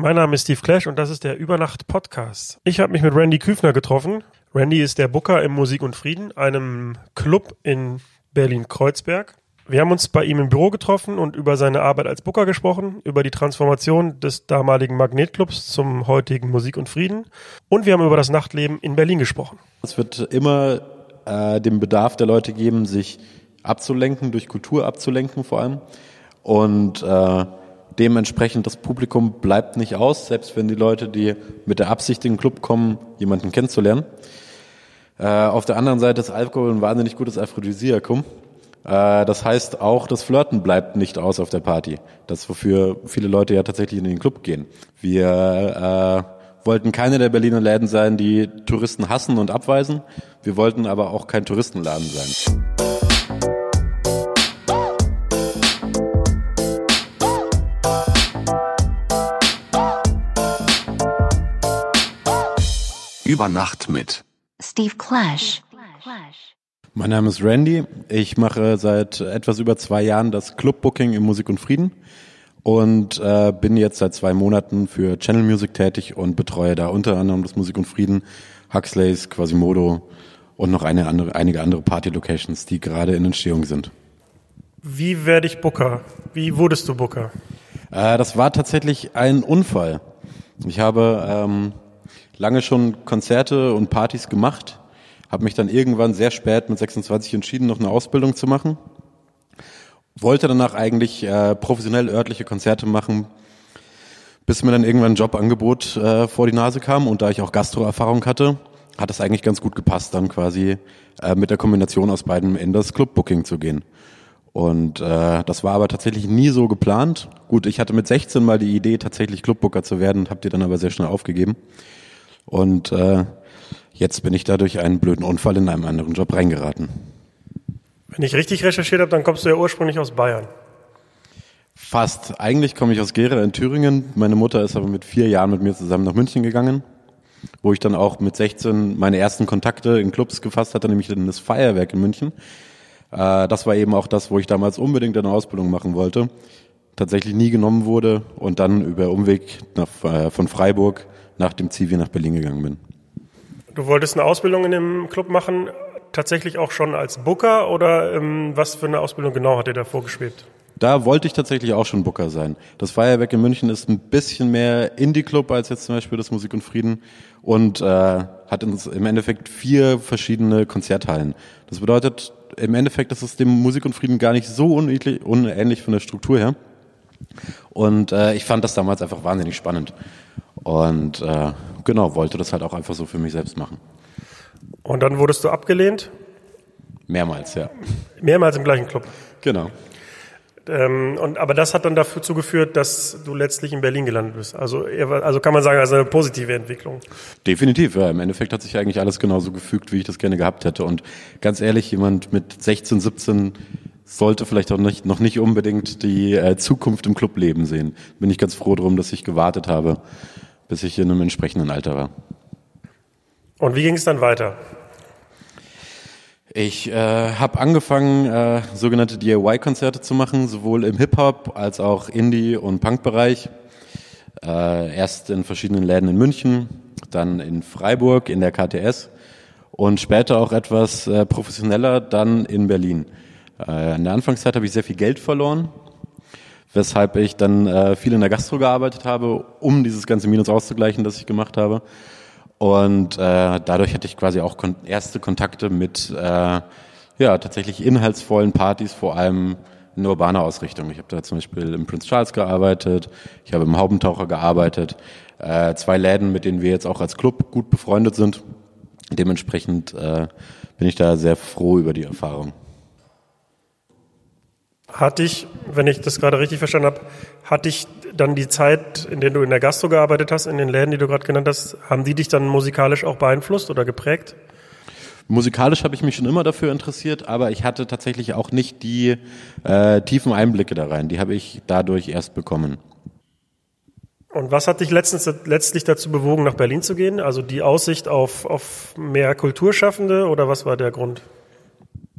Mein Name ist Steve Clash und das ist der Übernacht Podcast. Ich habe mich mit Randy Küfner getroffen. Randy ist der Booker im Musik und Frieden, einem Club in Berlin-Kreuzberg. Wir haben uns bei ihm im Büro getroffen und über seine Arbeit als Booker gesprochen, über die Transformation des damaligen Magnetclubs zum heutigen Musik und Frieden und wir haben über das Nachtleben in Berlin gesprochen. Es wird immer äh, den Bedarf der Leute geben, sich abzulenken, durch Kultur abzulenken vor allem. Und äh, dementsprechend das Publikum bleibt nicht aus, selbst wenn die Leute, die mit der Absicht in den Club kommen, jemanden kennenzulernen. Äh, auf der anderen Seite ist Alkohol ein wahnsinnig gutes Aphrodisiakum. Äh, das heißt, auch das Flirten bleibt nicht aus auf der Party. Das, wofür viele Leute ja tatsächlich in den Club gehen. Wir äh, wollten keine der Berliner Läden sein, die Touristen hassen und abweisen. Wir wollten aber auch kein Touristenladen sein. Über Nacht mit Steve Clash. Mein Name ist Randy. Ich mache seit etwas über zwei Jahren das Clubbooking im Musik und Frieden und äh, bin jetzt seit zwei Monaten für Channel Music tätig und betreue da unter anderem das Musik und Frieden, Huxleys, Quasimodo und noch eine andere, einige andere Party-Locations, die gerade in Entstehung sind. Wie werde ich Booker? Wie wurdest du Booker? Äh, das war tatsächlich ein Unfall. Ich habe ähm, lange schon Konzerte und Partys gemacht, habe mich dann irgendwann sehr spät mit 26 entschieden, noch eine Ausbildung zu machen. Wollte danach eigentlich äh, professionell örtliche Konzerte machen, bis mir dann irgendwann ein Jobangebot äh, vor die Nase kam und da ich auch Gastroerfahrung hatte, hat es eigentlich ganz gut gepasst, dann quasi äh, mit der Kombination aus beiden in das Clubbooking zu gehen. Und äh, das war aber tatsächlich nie so geplant. Gut, ich hatte mit 16 mal die Idee, tatsächlich Clubbooker zu werden, habe die dann aber sehr schnell aufgegeben. Und äh, jetzt bin ich da durch einen blöden Unfall in einem anderen Job reingeraten. Wenn ich richtig recherchiert habe, dann kommst du ja ursprünglich aus Bayern. Fast. Eigentlich komme ich aus Gera in Thüringen. Meine Mutter ist aber mit vier Jahren mit mir zusammen nach München gegangen, wo ich dann auch mit 16 meine ersten Kontakte in Clubs gefasst hatte, nämlich in das Feuerwerk in München. Äh, das war eben auch das, wo ich damals unbedingt eine Ausbildung machen wollte. Tatsächlich nie genommen wurde und dann über Umweg nach, äh, von Freiburg nach dem Zivi nach Berlin gegangen bin. Du wolltest eine Ausbildung in dem Club machen, tatsächlich auch schon als Booker oder ähm, was für eine Ausbildung genau hat dir da vorgeschwebt? Da wollte ich tatsächlich auch schon Booker sein. Das Feuerwerk in München ist ein bisschen mehr Indie-Club als jetzt zum Beispiel das Musik und Frieden und äh, hat im Endeffekt vier verschiedene Konzerthallen. Das bedeutet im Endeffekt, dass es dem Musik und Frieden gar nicht so unähnlich, unähnlich von der Struktur her. Und äh, ich fand das damals einfach wahnsinnig spannend. Und äh, genau, wollte das halt auch einfach so für mich selbst machen. Und dann wurdest du abgelehnt? Mehrmals, ja. Mehrmals im gleichen Club? Genau. Ähm, und, aber das hat dann dazu geführt, dass du letztlich in Berlin gelandet bist. Also, also kann man sagen, also eine positive Entwicklung. Definitiv, ja. Im Endeffekt hat sich eigentlich alles genauso gefügt, wie ich das gerne gehabt hätte. Und ganz ehrlich, jemand mit 16, 17 sollte vielleicht auch nicht, noch nicht unbedingt die äh, Zukunft im Clubleben sehen. Bin ich ganz froh drum, dass ich gewartet habe, bis ich in einem entsprechenden Alter war. Und wie ging es dann weiter? Ich äh, habe angefangen, äh, sogenannte DIY-Konzerte zu machen, sowohl im Hip-Hop als auch Indie- und Punk-Bereich. Äh, erst in verschiedenen Läden in München, dann in Freiburg in der KTS und später auch etwas äh, professioneller dann in Berlin. Äh, in der Anfangszeit habe ich sehr viel Geld verloren, weshalb ich dann äh, viel in der Gastro gearbeitet habe, um dieses ganze Minus auszugleichen, das ich gemacht habe. Und äh, dadurch hatte ich quasi auch kon erste Kontakte mit äh, ja tatsächlich inhaltsvollen Partys, vor allem in urbaner Ausrichtung. Ich habe da zum Beispiel im Prince Charles gearbeitet, ich habe im Haubentaucher gearbeitet, äh, zwei Läden, mit denen wir jetzt auch als Club gut befreundet sind. Dementsprechend äh, bin ich da sehr froh über die Erfahrung. Hat dich, wenn ich das gerade richtig verstanden habe, hat dich dann die Zeit, in der du in der Gastro gearbeitet hast, in den Läden, die du gerade genannt hast, haben die dich dann musikalisch auch beeinflusst oder geprägt? Musikalisch habe ich mich schon immer dafür interessiert, aber ich hatte tatsächlich auch nicht die äh, tiefen Einblicke da rein. Die habe ich dadurch erst bekommen. Und was hat dich letztens, letztlich dazu bewogen, nach Berlin zu gehen? Also die Aussicht auf, auf mehr Kulturschaffende oder was war der Grund?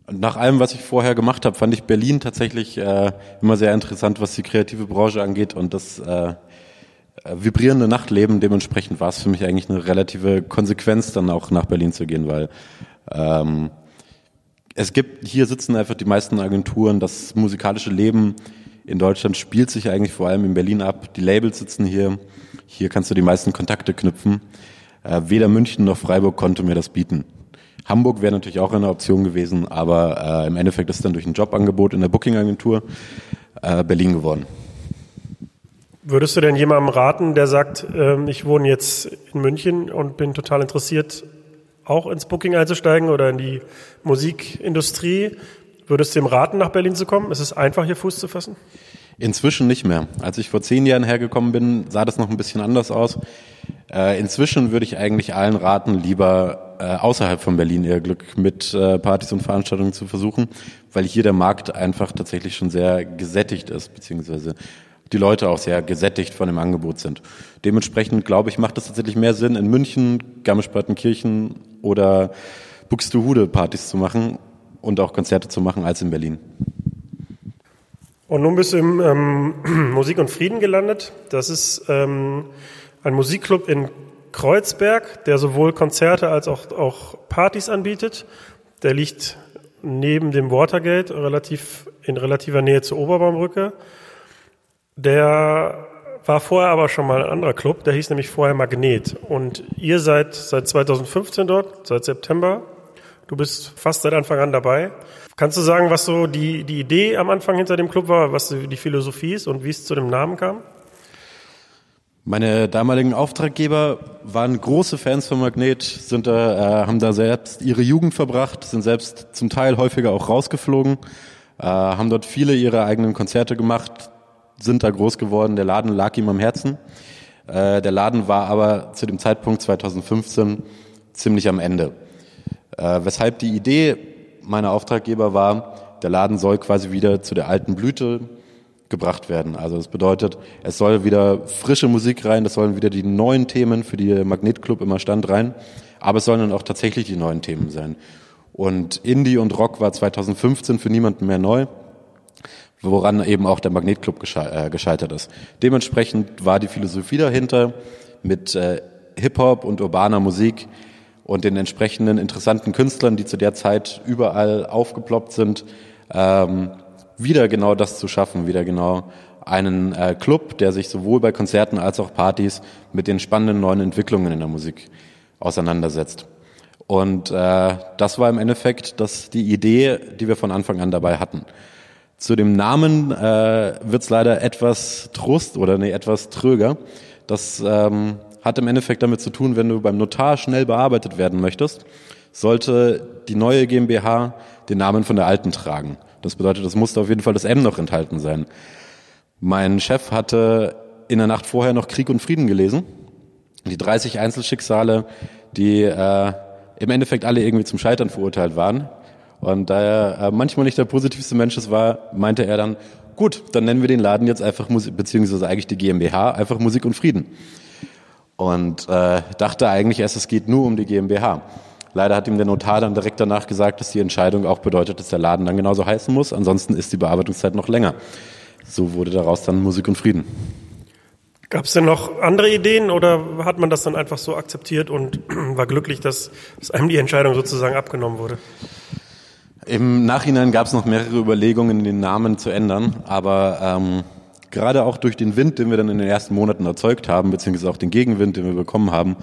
Nach allem, was ich vorher gemacht habe, fand ich Berlin tatsächlich äh, immer sehr interessant, was die kreative Branche angeht. Und das äh, äh, vibrierende Nachtleben. Dementsprechend war es für mich eigentlich eine relative Konsequenz, dann auch nach Berlin zu gehen, weil ähm, es gibt, hier sitzen einfach die meisten Agenturen, das musikalische Leben in Deutschland spielt sich eigentlich vor allem in Berlin ab. Die Labels sitzen hier, hier kannst du die meisten Kontakte knüpfen. Äh, weder München noch Freiburg konnte mir das bieten. Hamburg wäre natürlich auch eine Option gewesen, aber äh, im Endeffekt ist dann durch ein Jobangebot in der Booking-Agentur äh, Berlin geworden. Würdest du denn jemandem raten, der sagt, äh, ich wohne jetzt in München und bin total interessiert, auch ins Booking einzusteigen oder in die Musikindustrie? Würdest du ihm raten, nach Berlin zu kommen? Ist es einfach, hier Fuß zu fassen? Inzwischen nicht mehr. Als ich vor zehn Jahren hergekommen bin, sah das noch ein bisschen anders aus. Äh, inzwischen würde ich eigentlich allen raten, lieber äh, außerhalb von Berlin ihr Glück mit äh, Partys und Veranstaltungen zu versuchen, weil hier der Markt einfach tatsächlich schon sehr gesättigt ist, beziehungsweise die Leute auch sehr gesättigt von dem Angebot sind. Dementsprechend glaube ich, macht es tatsächlich mehr Sinn, in München, Garmisch-Partenkirchen oder Buxtehude Partys zu machen und auch Konzerte zu machen als in Berlin. Und nun bist du im ähm, Musik und Frieden gelandet. Das ist ähm, ein Musikclub in Kreuzberg, der sowohl Konzerte als auch, auch Partys anbietet. Der liegt neben dem Watergate, relativ, in relativer Nähe zur Oberbaumbrücke. Der war vorher aber schon mal ein anderer Club, der hieß nämlich vorher Magnet. Und ihr seid seit 2015 dort, seit September. Du bist fast seit Anfang an dabei. Kannst du sagen, was so die, die Idee am Anfang hinter dem Club war, was die Philosophie ist und wie es zu dem Namen kam? Meine damaligen Auftraggeber waren große Fans von Magnet, sind da, äh, haben da selbst ihre Jugend verbracht, sind selbst zum Teil häufiger auch rausgeflogen, äh, haben dort viele ihre eigenen Konzerte gemacht, sind da groß geworden. Der Laden lag ihm am Herzen. Äh, der Laden war aber zu dem Zeitpunkt 2015 ziemlich am Ende. Äh, weshalb die Idee meiner Auftraggeber war, der Laden soll quasi wieder zu der alten Blüte gebracht werden. Also das bedeutet, es soll wieder frische Musik rein, das sollen wieder die neuen Themen für die Magnetclub immer Stand rein, aber es sollen dann auch tatsächlich die neuen Themen sein. Und Indie und Rock war 2015 für niemanden mehr neu, woran eben auch der Magnetclub äh, gescheitert ist. Dementsprechend war die Philosophie dahinter mit äh, Hip-Hop und urbaner Musik und den entsprechenden interessanten Künstlern, die zu der Zeit überall aufgeploppt sind, ähm, wieder genau das zu schaffen, wieder genau einen äh, Club, der sich sowohl bei Konzerten als auch Partys mit den spannenden neuen Entwicklungen in der Musik auseinandersetzt. Und äh, das war im Endeffekt das, die Idee, die wir von Anfang an dabei hatten. Zu dem Namen äh, wird es leider etwas Trust oder nee, etwas tröger. Das ähm, hat im Endeffekt damit zu tun, wenn du beim Notar schnell bearbeitet werden möchtest, sollte die neue GmbH den Namen von der alten tragen. Das bedeutet, es musste auf jeden Fall das M noch enthalten sein. Mein Chef hatte in der Nacht vorher noch Krieg und Frieden gelesen. Die 30 Einzelschicksale, die äh, im Endeffekt alle irgendwie zum Scheitern verurteilt waren. Und da er äh, manchmal nicht der positivste Mensch war, meinte er dann, gut, dann nennen wir den Laden jetzt einfach Musik, beziehungsweise eigentlich die GmbH, einfach Musik und Frieden. Und äh, dachte eigentlich erst, es geht nur um die GmbH. Leider hat ihm der Notar dann direkt danach gesagt, dass die Entscheidung auch bedeutet, dass der Laden dann genauso heißen muss. Ansonsten ist die Bearbeitungszeit noch länger. So wurde daraus dann Musik und Frieden. Gab es denn noch andere Ideen oder hat man das dann einfach so akzeptiert und war glücklich, dass, dass einem die Entscheidung sozusagen abgenommen wurde? Im Nachhinein gab es noch mehrere Überlegungen, den Namen zu ändern, aber ähm, gerade auch durch den Wind, den wir dann in den ersten Monaten erzeugt haben, beziehungsweise auch den Gegenwind, den wir bekommen haben,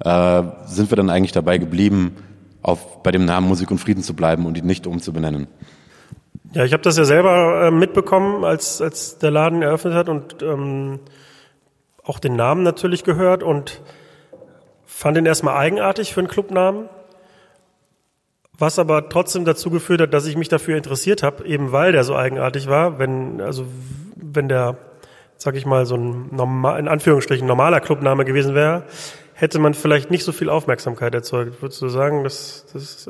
äh, sind wir dann eigentlich dabei geblieben, auf, bei dem Namen Musik und Frieden zu bleiben und ihn nicht umzubenennen. Ja, ich habe das ja selber äh, mitbekommen, als, als der Laden eröffnet hat und ähm, auch den Namen natürlich gehört und fand ihn erstmal eigenartig für einen Clubnamen, was aber trotzdem dazu geführt hat, dass ich mich dafür interessiert habe, eben weil der so eigenartig war. Wenn, also wenn der, sag ich mal, so ein normal, in Anführungsstrichen normaler Clubname gewesen wäre, hätte man vielleicht nicht so viel Aufmerksamkeit erzeugt. Würdest du sagen, dass das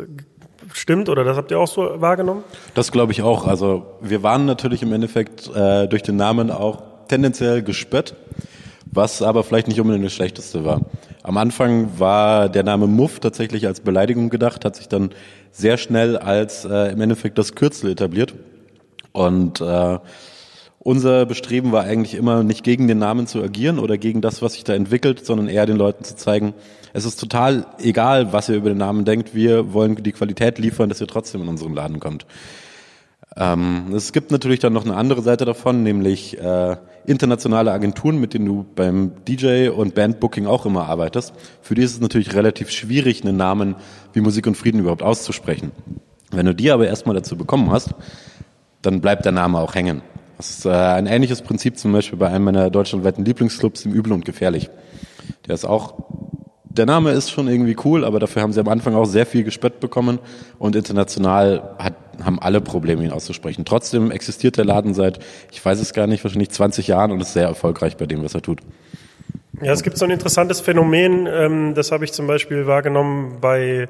stimmt oder das habt ihr auch so wahrgenommen? Das glaube ich auch. Also wir waren natürlich im Endeffekt äh, durch den Namen auch tendenziell gespött, was aber vielleicht nicht unbedingt das Schlechteste war. Am Anfang war der Name Muff tatsächlich als Beleidigung gedacht, hat sich dann sehr schnell als äh, im Endeffekt das Kürzel etabliert und äh, unser Bestreben war eigentlich immer nicht gegen den Namen zu agieren oder gegen das, was sich da entwickelt, sondern eher den Leuten zu zeigen, es ist total egal, was ihr über den Namen denkt, wir wollen die Qualität liefern, dass ihr trotzdem in unseren Laden kommt. Ähm, es gibt natürlich dann noch eine andere Seite davon, nämlich äh, internationale Agenturen, mit denen du beim DJ und Bandbooking auch immer arbeitest. Für die ist es natürlich relativ schwierig, einen Namen wie Musik und Frieden überhaupt auszusprechen. Wenn du die aber erstmal dazu bekommen hast, dann bleibt der Name auch hängen. Das ist äh, ein ähnliches Prinzip zum Beispiel bei einem meiner deutschlandweiten Lieblingsclubs im Übel und Gefährlich. Der ist auch, der Name ist schon irgendwie cool, aber dafür haben sie am Anfang auch sehr viel gespött bekommen und international hat, haben alle Probleme, ihn auszusprechen. Trotzdem existiert der Laden seit, ich weiß es gar nicht, wahrscheinlich 20 Jahren und ist sehr erfolgreich bei dem, was er tut. Ja, es gibt so ein interessantes Phänomen, ähm, das habe ich zum Beispiel wahrgenommen bei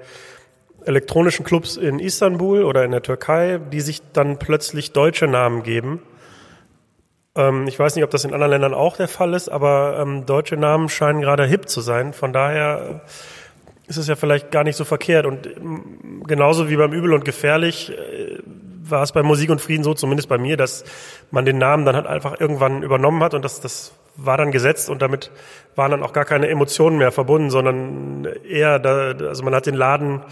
elektronischen Clubs in Istanbul oder in der Türkei, die sich dann plötzlich deutsche Namen geben. Ähm, ich weiß nicht, ob das in anderen Ländern auch der Fall ist, aber ähm, deutsche Namen scheinen gerade hip zu sein. Von daher ist es ja vielleicht gar nicht so verkehrt. Und ähm, genauso wie beim Übel und Gefährlich äh, war es bei Musik und Frieden so, zumindest bei mir, dass man den Namen dann halt einfach irgendwann übernommen hat und das, das war dann gesetzt und damit waren dann auch gar keine Emotionen mehr verbunden, sondern eher, da, also man hat den Laden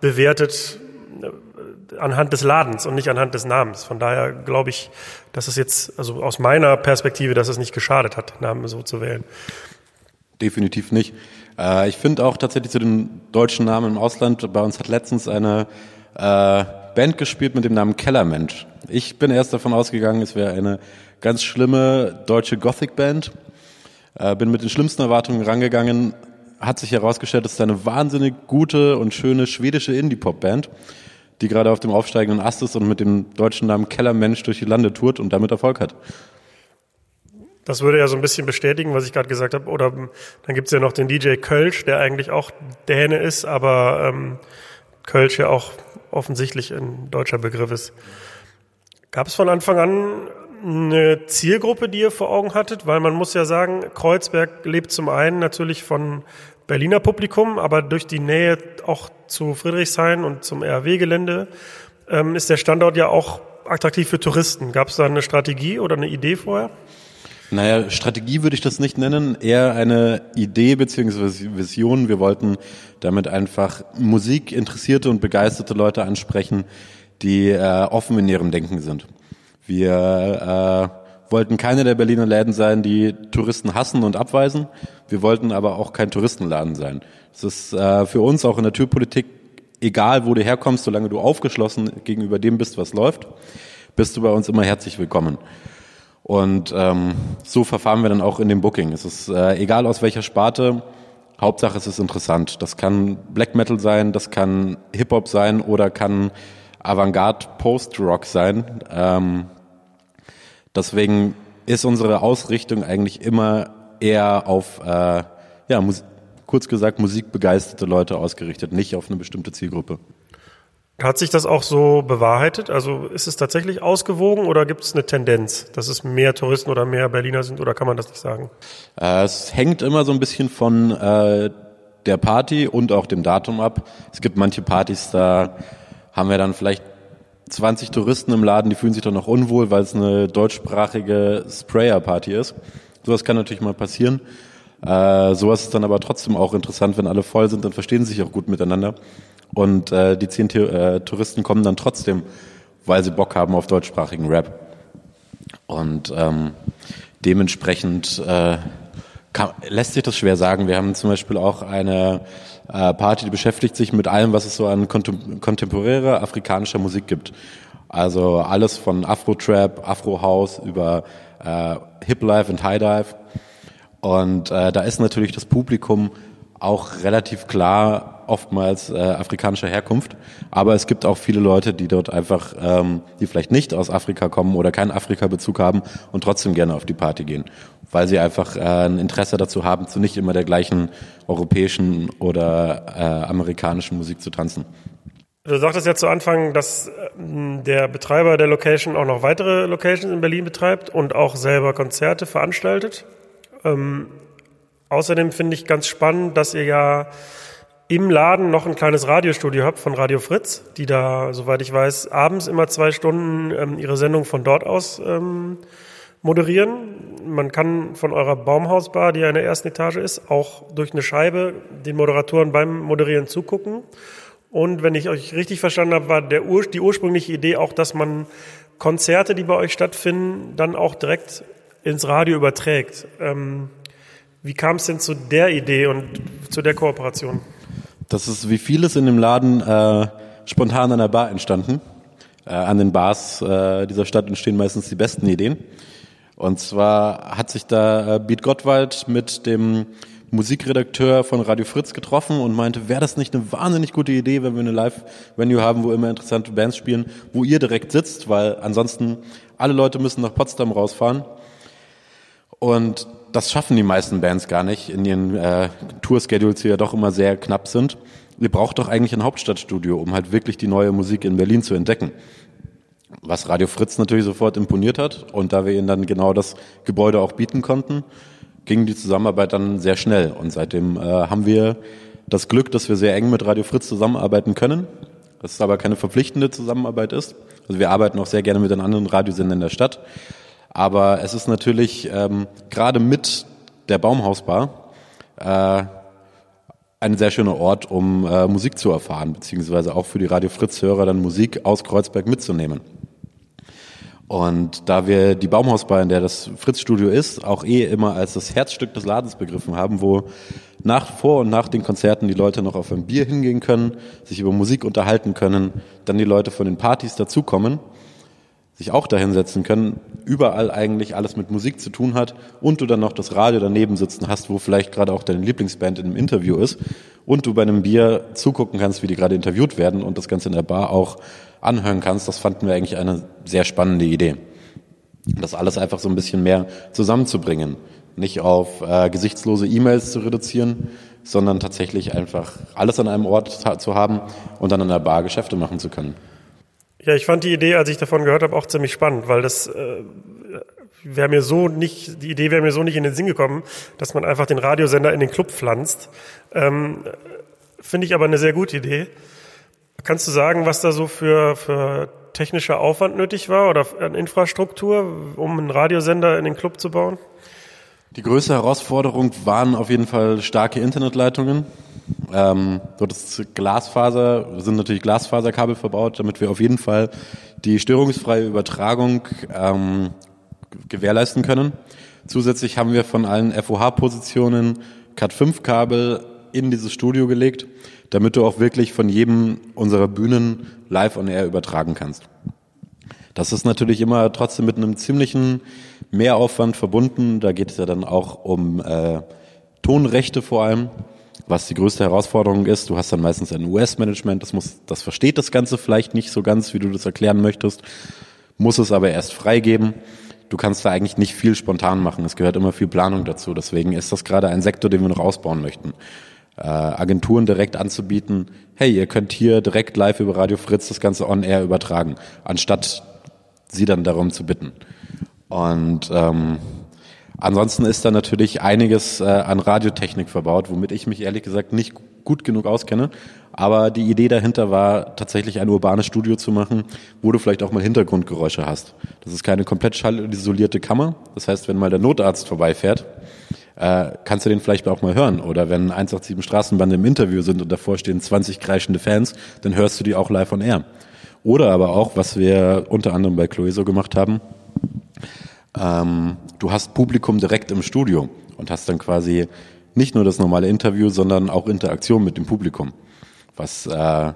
bewertet äh, anhand des Ladens und nicht anhand des Namens. Von daher glaube ich, dass es jetzt, also aus meiner Perspektive, dass es nicht geschadet hat, Namen so zu wählen. Definitiv nicht. Äh, ich finde auch tatsächlich zu den deutschen Namen im Ausland, bei uns hat letztens eine äh, Band gespielt mit dem Namen Kellermensch. Ich bin erst davon ausgegangen, es wäre eine ganz schlimme deutsche Gothic-Band. Äh, bin mit den schlimmsten Erwartungen rangegangen, hat sich herausgestellt, es ist eine wahnsinnig gute und schöne schwedische Indie-Pop-Band, die gerade auf dem aufsteigenden Ast ist und mit dem deutschen Namen Kellermensch durch die Lande tourt und damit Erfolg hat. Das würde ja so ein bisschen bestätigen, was ich gerade gesagt habe. Oder dann gibt's ja noch den DJ Kölsch, der eigentlich auch Däne ist, aber ähm, Kölsch ja auch offensichtlich ein deutscher Begriff ist. Gab es von Anfang an eine Zielgruppe, die ihr vor Augen hattet? Weil man muss ja sagen, Kreuzberg lebt zum einen natürlich von Berliner Publikum, aber durch die Nähe auch zu Friedrichshain und zum RW-Gelände ähm, ist der Standort ja auch attraktiv für Touristen. Gab es da eine Strategie oder eine Idee vorher? Naja, Strategie würde ich das nicht nennen, eher eine Idee beziehungsweise Vision. Wir wollten damit einfach musikinteressierte und begeisterte Leute ansprechen, die äh, offen in ihrem Denken sind. Wir äh, wollten keine der Berliner Läden sein, die Touristen hassen und abweisen. Wir wollten aber auch kein Touristenladen sein. Es ist äh, für uns auch in der Türpolitik egal, wo du herkommst, solange du aufgeschlossen gegenüber dem bist, was läuft, bist du bei uns immer herzlich willkommen. Und ähm, so verfahren wir dann auch in dem Booking. Es ist äh, egal aus welcher Sparte, Hauptsache es ist interessant. Das kann Black Metal sein, das kann Hip Hop sein oder kann Avantgarde Post Rock sein. Ähm, Deswegen ist unsere Ausrichtung eigentlich immer eher auf, äh, ja, kurz gesagt, musikbegeisterte Leute ausgerichtet, nicht auf eine bestimmte Zielgruppe. Hat sich das auch so bewahrheitet? Also ist es tatsächlich ausgewogen oder gibt es eine Tendenz, dass es mehr Touristen oder mehr Berliner sind oder kann man das nicht sagen? Äh, es hängt immer so ein bisschen von äh, der Party und auch dem Datum ab. Es gibt manche Partys, da haben wir dann vielleicht 20 Touristen im Laden, die fühlen sich doch noch unwohl, weil es eine deutschsprachige Sprayer-Party ist. Sowas kann natürlich mal passieren. Äh, sowas ist dann aber trotzdem auch interessant, wenn alle voll sind, dann verstehen sie sich auch gut miteinander. Und äh, die zehn äh, Touristen kommen dann trotzdem, weil sie Bock haben auf deutschsprachigen Rap. Und ähm, dementsprechend äh, kann, lässt sich das schwer sagen. Wir haben zum Beispiel auch eine äh, Party, die beschäftigt sich mit allem, was es so an kontem kontemporärer afrikanischer Musik gibt. Also alles von Afro-Trap, Afro-House über äh, Hip-Life und High-Dive. Und äh, da ist natürlich das Publikum auch relativ klar oftmals äh, afrikanischer Herkunft. Aber es gibt auch viele Leute, die dort einfach, ähm, die vielleicht nicht aus Afrika kommen oder keinen Afrika-Bezug haben und trotzdem gerne auf die Party gehen, weil sie einfach äh, ein Interesse dazu haben, zu nicht immer der gleichen europäischen oder äh, amerikanischen Musik zu tanzen. Du sagtest ja zu Anfang, dass ähm, der Betreiber der Location auch noch weitere Locations in Berlin betreibt und auch selber Konzerte veranstaltet. Ähm, außerdem finde ich ganz spannend, dass ihr ja im Laden noch ein kleines Radiostudio habt von Radio Fritz, die da, soweit ich weiß, abends immer zwei Stunden ähm, ihre Sendung von dort aus ähm, moderieren. Man kann von eurer Baumhausbar, die ja in der ersten Etage ist, auch durch eine Scheibe den Moderatoren beim Moderieren zugucken. Und wenn ich euch richtig verstanden habe, war der Ur die ursprüngliche Idee auch, dass man Konzerte, die bei euch stattfinden, dann auch direkt ins Radio überträgt. Ähm, wie kam es denn zu der Idee und zu der Kooperation? Das ist wie vieles in dem Laden äh, spontan an der Bar entstanden. Äh, an den Bars äh, dieser Stadt entstehen meistens die besten Ideen. Und zwar hat sich da äh, Beat Gottwald mit dem Musikredakteur von Radio Fritz getroffen und meinte, wäre das nicht eine wahnsinnig gute Idee, wenn wir eine Live-Venue haben, wo immer interessante Bands spielen, wo ihr direkt sitzt, weil ansonsten alle Leute müssen nach Potsdam rausfahren. Und das schaffen die meisten Bands gar nicht in ihren äh, Tour-Schedules, die ja doch immer sehr knapp sind. Ihr braucht doch eigentlich ein Hauptstadtstudio, um halt wirklich die neue Musik in Berlin zu entdecken. Was Radio Fritz natürlich sofort imponiert hat und da wir ihnen dann genau das Gebäude auch bieten konnten, ging die Zusammenarbeit dann sehr schnell. Und seitdem äh, haben wir das Glück, dass wir sehr eng mit Radio Fritz zusammenarbeiten können. Dass es aber keine verpflichtende Zusammenarbeit ist. Also wir arbeiten auch sehr gerne mit den anderen Radiosendern der Stadt. Aber es ist natürlich ähm, gerade mit der Baumhausbar äh, ein sehr schöner Ort, um äh, Musik zu erfahren, beziehungsweise auch für die Radio Fritz-Hörer dann Musik aus Kreuzberg mitzunehmen. Und da wir die Baumhausbar, in der das Fritz-Studio ist, auch eh immer als das Herzstück des Ladens begriffen haben, wo nach, vor und nach den Konzerten die Leute noch auf ein Bier hingehen können, sich über Musik unterhalten können, dann die Leute von den Partys dazukommen, sich auch dahinsetzen können, überall eigentlich alles mit Musik zu tun hat und du dann noch das Radio daneben sitzen hast, wo vielleicht gerade auch deine Lieblingsband in einem Interview ist und du bei einem Bier zugucken kannst, wie die gerade interviewt werden und das Ganze in der Bar auch anhören kannst, das fanden wir eigentlich eine sehr spannende Idee. Das alles einfach so ein bisschen mehr zusammenzubringen. Nicht auf äh, gesichtslose E-Mails zu reduzieren, sondern tatsächlich einfach alles an einem Ort zu haben und dann an der Bar Geschäfte machen zu können. Ja, ich fand die Idee, als ich davon gehört habe, auch ziemlich spannend, weil das äh, wäre mir so nicht, die Idee wäre mir so nicht in den Sinn gekommen, dass man einfach den Radiosender in den Club pflanzt. Ähm, Finde ich aber eine sehr gute Idee. Kannst du sagen, was da so für, für technischer Aufwand nötig war oder an Infrastruktur, um einen Radiosender in den Club zu bauen? Die größte Herausforderung waren auf jeden Fall starke Internetleitungen. Ähm, dort ist Glasfaser, sind natürlich Glasfaserkabel verbaut, damit wir auf jeden Fall die störungsfreie Übertragung ähm, gewährleisten können. Zusätzlich haben wir von allen FOH-Positionen Cat5-Kabel in dieses Studio gelegt, damit du auch wirklich von jedem unserer Bühnen live on air übertragen kannst. Das ist natürlich immer trotzdem mit einem ziemlichen Mehraufwand verbunden. Da geht es ja dann auch um äh, Tonrechte vor allem, was die größte Herausforderung ist. Du hast dann meistens ein US-Management, das muss, das versteht das Ganze vielleicht nicht so ganz, wie du das erklären möchtest, muss es aber erst freigeben. Du kannst da eigentlich nicht viel spontan machen. Es gehört immer viel Planung dazu. Deswegen ist das gerade ein Sektor, den wir noch ausbauen möchten äh, Agenturen direkt anzubieten, hey, ihr könnt hier direkt live über Radio Fritz das Ganze on air übertragen, anstatt sie dann darum zu bitten. Und ähm, ansonsten ist da natürlich einiges äh, an Radiotechnik verbaut, womit ich mich ehrlich gesagt nicht gut genug auskenne. Aber die Idee dahinter war tatsächlich ein urbanes Studio zu machen, wo du vielleicht auch mal Hintergrundgeräusche hast. Das ist keine komplett schallisolierte Kammer. Das heißt, wenn mal der Notarzt vorbeifährt, äh, kannst du den vielleicht auch mal hören. Oder wenn 187 Straßenbande im Interview sind und davor stehen 20 kreischende Fans, dann hörst du die auch live on air. Oder aber auch, was wir unter anderem bei Chloe gemacht haben, ähm, du hast Publikum direkt im Studio und hast dann quasi nicht nur das normale Interview, sondern auch Interaktion mit dem Publikum. Was äh,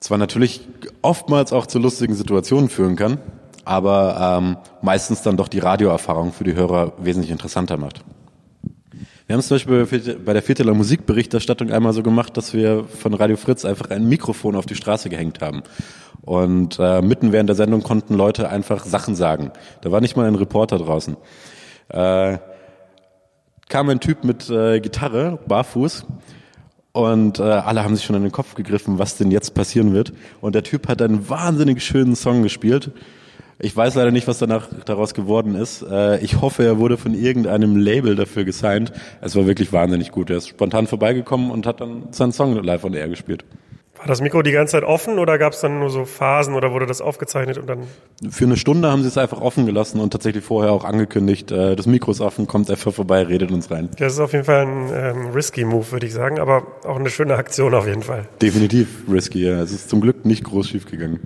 zwar natürlich oftmals auch zu lustigen Situationen führen kann, aber ähm, meistens dann doch die Radioerfahrung für die Hörer wesentlich interessanter macht. Wir haben es zum Beispiel bei der Vierteler Musikberichterstattung einmal so gemacht, dass wir von Radio Fritz einfach ein Mikrofon auf die Straße gehängt haben. Und äh, mitten während der Sendung konnten Leute einfach Sachen sagen. Da war nicht mal ein Reporter draußen. Äh, kam ein Typ mit äh, Gitarre, barfuß, und äh, alle haben sich schon in den Kopf gegriffen, was denn jetzt passieren wird. Und der Typ hat einen wahnsinnig schönen Song gespielt. Ich weiß leider nicht, was danach daraus geworden ist. Äh, ich hoffe, er wurde von irgendeinem Label dafür gesigned. Es war wirklich wahnsinnig gut. Er ist spontan vorbeigekommen und hat dann seinen Song live on air gespielt. War das Mikro die ganze Zeit offen oder gab es dann nur so Phasen oder wurde das aufgezeichnet und dann? Für eine Stunde haben sie es einfach offen gelassen und tatsächlich vorher auch angekündigt, äh, das Mikro ist offen, kommt einfach vorbei, redet uns rein. Das ist auf jeden Fall ein ähm, risky Move, würde ich sagen, aber auch eine schöne Aktion auf jeden Fall. Definitiv risky, ja. Es ist zum Glück nicht groß schief gegangen.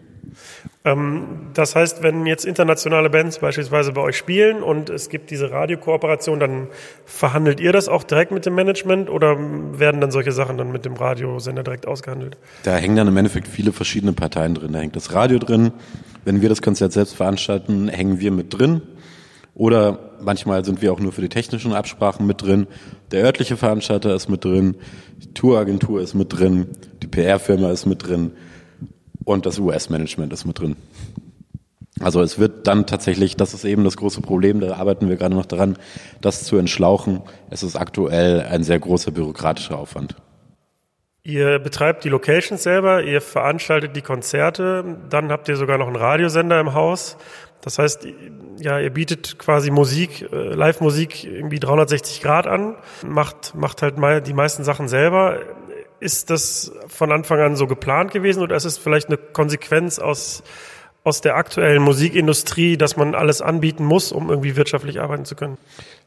Ähm, das heißt, wenn jetzt internationale Bands beispielsweise bei euch spielen und es gibt diese Radiokooperation, dann verhandelt ihr das auch direkt mit dem Management oder werden dann solche Sachen dann mit dem Radiosender direkt ausgehandelt? Da hängen dann im Endeffekt viele verschiedene Parteien drin. Da hängt das Radio drin. Wenn wir das Konzert selbst veranstalten, hängen wir mit drin. Oder manchmal sind wir auch nur für die technischen Absprachen mit drin. Der örtliche Veranstalter ist mit drin. Die Touragentur ist mit drin. Die PR-Firma ist mit drin und das US-Management ist mit drin. Also es wird dann tatsächlich, das ist eben das große Problem, da arbeiten wir gerade noch daran, das zu entschlauchen. Es ist aktuell ein sehr großer bürokratischer Aufwand. Ihr betreibt die Locations selber, ihr veranstaltet die Konzerte, dann habt ihr sogar noch einen Radiosender im Haus. Das heißt, ja, ihr bietet quasi Musik, äh, Live-Musik irgendwie 360 Grad an, macht, macht halt die meisten Sachen selber. Ist das von Anfang an so geplant gewesen oder ist es vielleicht eine Konsequenz aus, aus der aktuellen Musikindustrie, dass man alles anbieten muss, um irgendwie wirtschaftlich arbeiten zu können?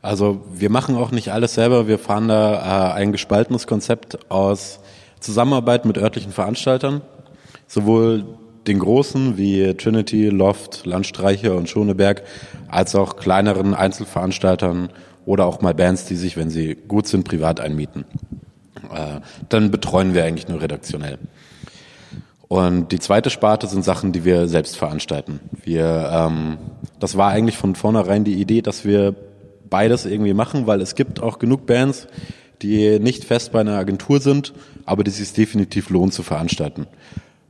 Also wir machen auch nicht alles selber. Wir fahren da äh, ein gespaltenes Konzept aus Zusammenarbeit mit örtlichen Veranstaltern, sowohl den großen wie Trinity, Loft, Landstreicher und Schoneberg, als auch kleineren Einzelveranstaltern oder auch mal Bands, die sich, wenn sie gut sind, privat einmieten. Äh, dann betreuen wir eigentlich nur redaktionell. Und die zweite Sparte sind Sachen, die wir selbst veranstalten. Wir, ähm, das war eigentlich von vornherein die Idee, dass wir beides irgendwie machen, weil es gibt auch genug Bands, die nicht fest bei einer Agentur sind, aber die sich definitiv lohnt zu veranstalten.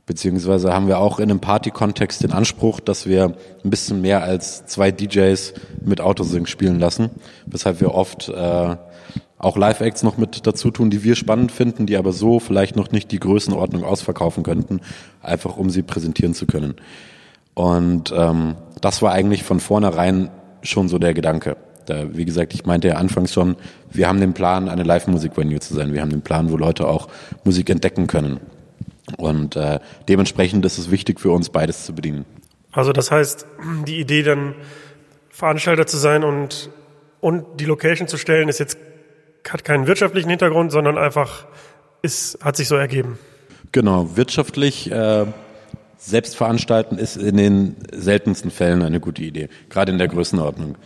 Beziehungsweise haben wir auch in einem Party-Kontext den Anspruch, dass wir ein bisschen mehr als zwei DJs mit Autosync spielen lassen, weshalb wir oft äh, auch Live-Acts noch mit dazu tun, die wir spannend finden, die aber so vielleicht noch nicht die Größenordnung ausverkaufen könnten, einfach um sie präsentieren zu können. Und ähm, das war eigentlich von vornherein schon so der Gedanke. Da, wie gesagt, ich meinte ja anfangs schon, wir haben den Plan, eine Live-Musik-Venue zu sein. Wir haben den Plan, wo Leute auch Musik entdecken können. Und äh, dementsprechend ist es wichtig für uns, beides zu bedienen. Also das heißt, die Idee dann Veranstalter zu sein und, und die Location zu stellen, ist jetzt hat keinen wirtschaftlichen Hintergrund, sondern einfach ist, hat sich so ergeben. Genau, wirtschaftlich äh, selbst veranstalten ist in den seltensten Fällen eine gute Idee, gerade in der Größenordnung.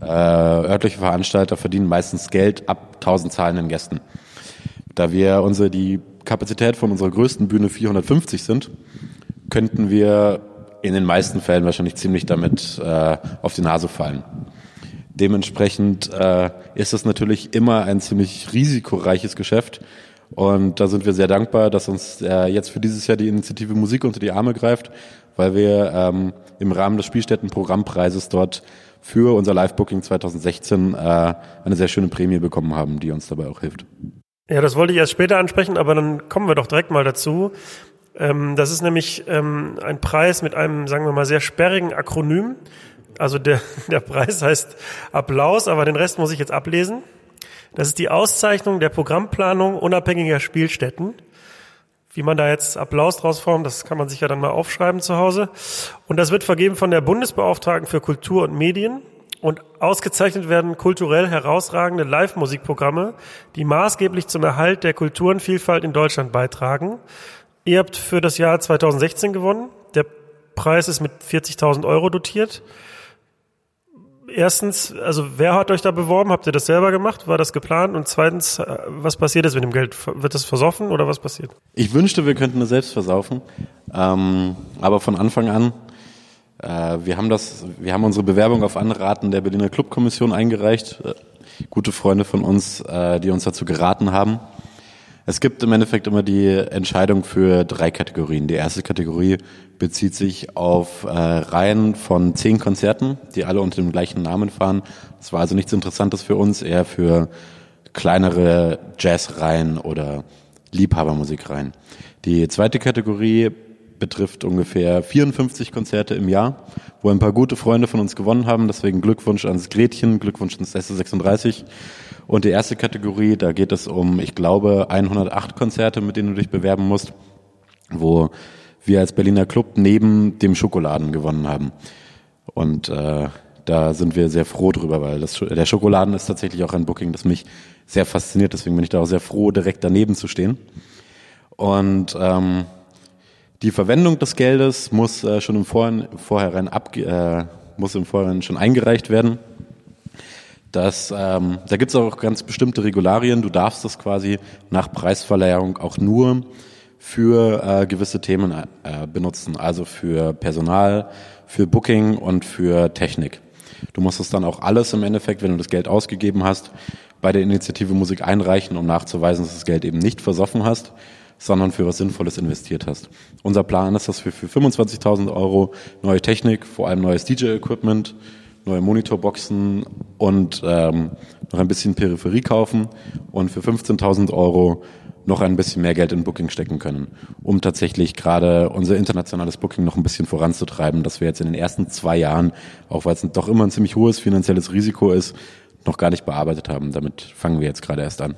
Äh, örtliche Veranstalter verdienen meistens Geld ab 1000 zahlenden Gästen. Da wir unsere die Kapazität von unserer größten Bühne 450 sind, könnten wir in den meisten Fällen wahrscheinlich ziemlich damit äh, auf die Nase fallen. Dementsprechend äh, ist es natürlich immer ein ziemlich risikoreiches Geschäft. Und da sind wir sehr dankbar, dass uns äh, jetzt für dieses Jahr die Initiative Musik unter die Arme greift, weil wir ähm, im Rahmen des Spielstätten-Programmpreises dort für unser Live-Booking 2016 äh, eine sehr schöne Prämie bekommen haben, die uns dabei auch hilft. Ja, das wollte ich erst später ansprechen, aber dann kommen wir doch direkt mal dazu. Ähm, das ist nämlich ähm, ein Preis mit einem, sagen wir mal, sehr sperrigen Akronym. Also der, der Preis heißt Applaus, aber den Rest muss ich jetzt ablesen. Das ist die Auszeichnung der Programmplanung unabhängiger Spielstätten. Wie man da jetzt Applaus draus formt, das kann man sich ja dann mal aufschreiben zu Hause. Und das wird vergeben von der Bundesbeauftragten für Kultur und Medien. Und ausgezeichnet werden kulturell herausragende Live-Musikprogramme, die maßgeblich zum Erhalt der Kulturenvielfalt in Deutschland beitragen. Ihr habt für das Jahr 2016 gewonnen. Der Preis ist mit 40.000 Euro dotiert erstens, also wer hat euch da beworben? Habt ihr das selber gemacht? War das geplant? Und zweitens, äh, was passiert jetzt mit dem Geld? Wird das versoffen oder was passiert? Ich wünschte, wir könnten es selbst versaufen. Ähm, aber von Anfang an, äh, wir haben das, wir haben unsere Bewerbung auf Anraten der Berliner Clubkommission eingereicht. Äh, gute Freunde von uns, äh, die uns dazu geraten haben. Es gibt im Endeffekt immer die Entscheidung für drei Kategorien. Die erste Kategorie bezieht sich auf äh, Reihen von zehn Konzerten, die alle unter dem gleichen Namen fahren. Das war also nichts Interessantes für uns, eher für kleinere Jazzreihen oder Liebhabermusikreihen. Die zweite Kategorie betrifft ungefähr 54 Konzerte im Jahr, wo ein paar gute Freunde von uns gewonnen haben. Deswegen Glückwunsch ans Gretchen, Glückwunsch ans S36. Und die erste Kategorie, da geht es um, ich glaube, 108 Konzerte, mit denen du dich bewerben musst. wo wir als Berliner Club neben dem Schokoladen gewonnen haben. Und äh, da sind wir sehr froh drüber, weil das, der Schokoladen ist tatsächlich auch ein Booking, das mich sehr fasziniert. Deswegen bin ich da auch sehr froh, direkt daneben zu stehen. Und ähm, die Verwendung des Geldes muss äh, schon im Vorhinein, Vorhinein äh, muss im Vorhinein schon eingereicht werden. Das, ähm, da gibt es auch ganz bestimmte Regularien. Du darfst das quasi nach Preisverleihung auch nur für äh, gewisse Themen äh, benutzen, also für Personal, für Booking und für Technik. Du musst es dann auch alles im Endeffekt, wenn du das Geld ausgegeben hast, bei der Initiative Musik einreichen, um nachzuweisen, dass du das Geld eben nicht versoffen hast, sondern für was Sinnvolles investiert hast. Unser Plan ist, dass wir für 25.000 Euro neue Technik, vor allem neues DJ-Equipment, neue Monitorboxen und ähm, noch ein bisschen Peripherie kaufen und für 15.000 Euro noch ein bisschen mehr Geld in Booking stecken können, um tatsächlich gerade unser internationales Booking noch ein bisschen voranzutreiben, dass wir jetzt in den ersten zwei Jahren, auch weil es doch immer ein ziemlich hohes finanzielles Risiko ist, noch gar nicht bearbeitet haben. Damit fangen wir jetzt gerade erst an.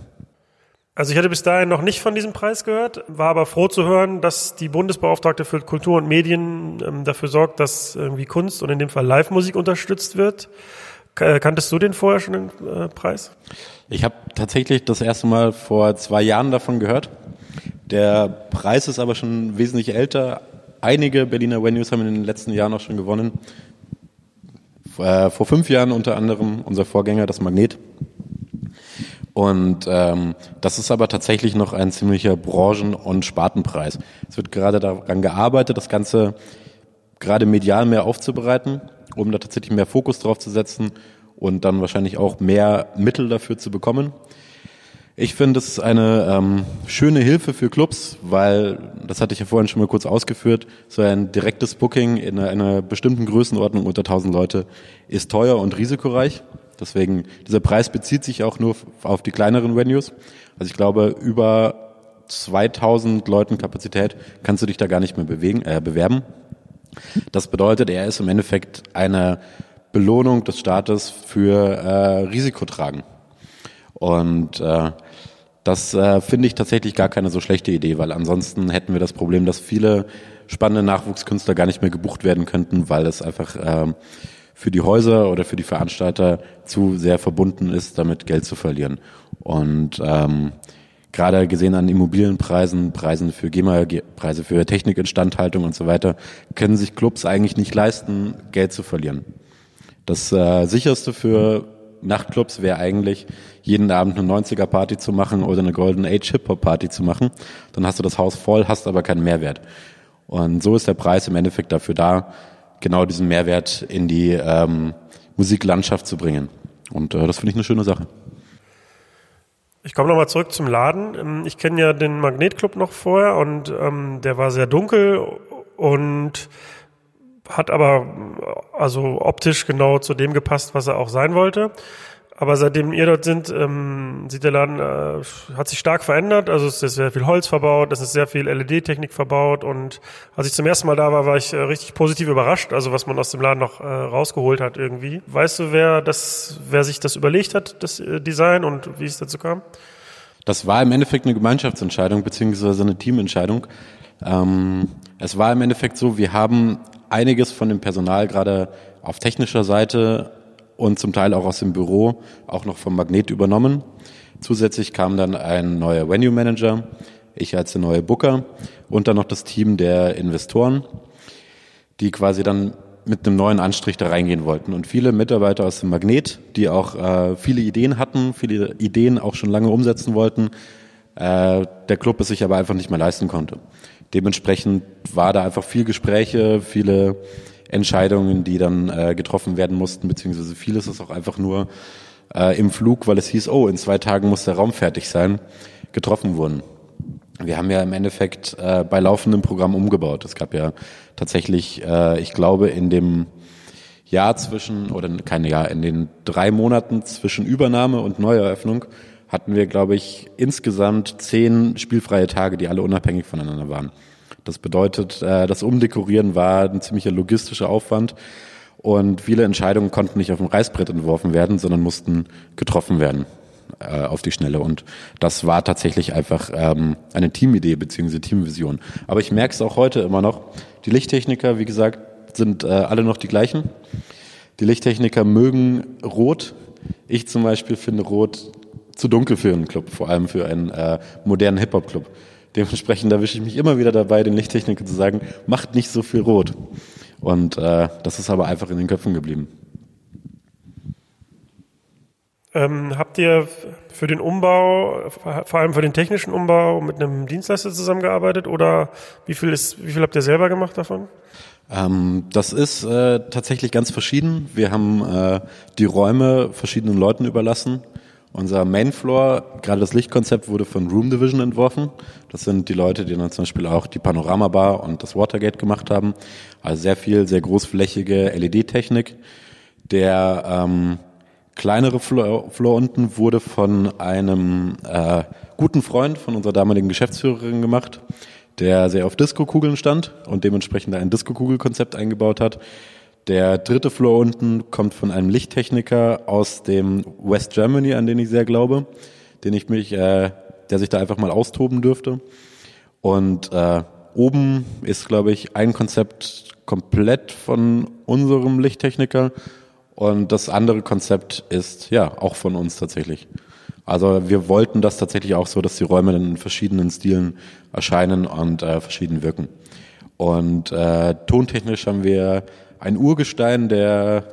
Also ich hatte bis dahin noch nicht von diesem Preis gehört, war aber froh zu hören, dass die Bundesbeauftragte für Kultur und Medien ähm, dafür sorgt, dass irgendwie Kunst und in dem Fall Live-Musik unterstützt wird. Kanntest du den vorher schon, den äh, Preis? Ich habe tatsächlich das erste Mal vor zwei Jahren davon gehört. Der Preis ist aber schon wesentlich älter. Einige Berliner Venues haben in den letzten Jahren auch schon gewonnen. Äh, vor fünf Jahren unter anderem unser Vorgänger, das Magnet. Und ähm, das ist aber tatsächlich noch ein ziemlicher Branchen- und Spartenpreis. Es wird gerade daran gearbeitet, das Ganze gerade medial mehr aufzubereiten, um da tatsächlich mehr Fokus drauf zu setzen und dann wahrscheinlich auch mehr Mittel dafür zu bekommen. Ich finde, es ist eine ähm, schöne Hilfe für Clubs, weil, das hatte ich ja vorhin schon mal kurz ausgeführt, so ein direktes Booking in einer, einer bestimmten Größenordnung unter 1000 Leute ist teuer und risikoreich. Deswegen, dieser Preis bezieht sich auch nur auf die kleineren Venues. Also ich glaube, über 2000 Leuten Kapazität kannst du dich da gar nicht mehr bewegen, äh, bewerben. Das bedeutet, er ist im Endeffekt eine Belohnung des Staates für äh, Risikotragen. Und äh, das äh, finde ich tatsächlich gar keine so schlechte Idee, weil ansonsten hätten wir das Problem, dass viele spannende Nachwuchskünstler gar nicht mehr gebucht werden könnten, weil es einfach äh, für die Häuser oder für die Veranstalter zu sehr verbunden ist, damit Geld zu verlieren. Und ähm, gerade gesehen an Immobilienpreisen, Preisen für GEMA, Preise für Technikinstandhaltung und so weiter, können sich Clubs eigentlich nicht leisten, Geld zu verlieren. Das äh, sicherste für Nachtclubs wäre eigentlich, jeden Abend eine 90er-Party zu machen oder eine Golden Age Hip-Hop-Party zu machen. Dann hast du das Haus voll, hast aber keinen Mehrwert. Und so ist der Preis im Endeffekt dafür da, genau diesen Mehrwert in die ähm, Musiklandschaft zu bringen. Und äh, das finde ich eine schöne Sache. Ich komme nochmal zurück zum Laden. Ähm, ich kenne ja den Magnetclub noch vorher und ähm, der war sehr dunkel und hat aber also optisch genau zu dem gepasst, was er auch sein wollte. Aber seitdem ihr dort sind, ähm, sieht der Laden, äh, hat sich stark verändert. Also es ist sehr viel Holz verbaut, es ist sehr viel LED-Technik verbaut. Und als ich zum ersten Mal da war, war ich äh, richtig positiv überrascht, also was man aus dem Laden noch äh, rausgeholt hat irgendwie. Weißt du, wer das, wer sich das überlegt hat, das äh, Design und wie es dazu kam? Das war im Endeffekt eine Gemeinschaftsentscheidung beziehungsweise eine Teamentscheidung. Ähm, es war im Endeffekt so, wir haben einiges von dem Personal gerade auf technischer Seite und zum Teil auch aus dem Büro auch noch vom Magnet übernommen. Zusätzlich kam dann ein neuer Venue Manager, ich als der neue Booker und dann noch das Team der Investoren, die quasi dann mit einem neuen Anstrich da reingehen wollten. Und viele Mitarbeiter aus dem Magnet, die auch äh, viele Ideen hatten, viele Ideen auch schon lange umsetzen wollten, äh, der Club es sich aber einfach nicht mehr leisten konnte. Dementsprechend war da einfach viel Gespräche, viele Entscheidungen, die dann äh, getroffen werden mussten, beziehungsweise vieles ist auch einfach nur äh, im Flug, weil es hieß, oh, in zwei Tagen muss der Raum fertig sein, getroffen wurden. Wir haben ja im Endeffekt äh, bei laufendem Programm umgebaut. Es gab ja tatsächlich, äh, ich glaube, in dem Jahr zwischen, oder keine Jahr, in den drei Monaten zwischen Übernahme und Neueröffnung hatten wir, glaube ich, insgesamt zehn spielfreie Tage, die alle unabhängig voneinander waren. Das bedeutet, äh, das Umdekorieren war ein ziemlicher logistischer Aufwand und viele Entscheidungen konnten nicht auf dem Reißbrett entworfen werden, sondern mussten getroffen werden. äh, auf die Schnelle. Und das war tatsächlich einfach ähm, eine Teamidee beziehungsweise Teamvision. Aber ich merke es auch heute immer noch. Die Lichttechniker, wie gesagt, sind äh, alle noch die gleichen. Die Lichttechniker mögen Rot. Ich zum Beispiel finde Rot zu dunkel für einen Club, vor allem für einen äh, modernen Hip-Hop-Club. Dementsprechend erwische ich mich immer wieder dabei, den Lichttechniker zu sagen, macht nicht so viel Rot. Und äh, das ist aber einfach in den Köpfen geblieben. Ähm, habt ihr für den Umbau, vor allem für den technischen Umbau, mit einem Dienstleister zusammengearbeitet oder wie viel ist, wie viel habt ihr selber gemacht davon? Ähm, das ist äh, tatsächlich ganz verschieden. Wir haben äh, die Räume verschiedenen Leuten überlassen. Unser Mainfloor, gerade das Lichtkonzept, wurde von Room Division entworfen. Das sind die Leute, die dann zum Beispiel auch die Panorama Bar und das Watergate gemacht haben. Also sehr viel, sehr großflächige LED-Technik. Der ähm, kleinere Floor, Floor unten wurde von einem äh, guten Freund von unserer damaligen Geschäftsführerin gemacht, der sehr auf Disco-Kugeln stand und dementsprechend ein Disco-Kugel-Konzept eingebaut hat. Der dritte Floor unten kommt von einem Lichttechniker aus dem West Germany, an den ich sehr glaube, den ich mich, äh, der sich da einfach mal austoben dürfte. Und äh, oben ist, glaube ich, ein Konzept komplett von unserem Lichttechniker und das andere Konzept ist ja auch von uns tatsächlich. Also wir wollten das tatsächlich auch so, dass die Räume in verschiedenen Stilen erscheinen und äh, verschieden wirken. Und äh, tontechnisch haben wir ein Urgestein der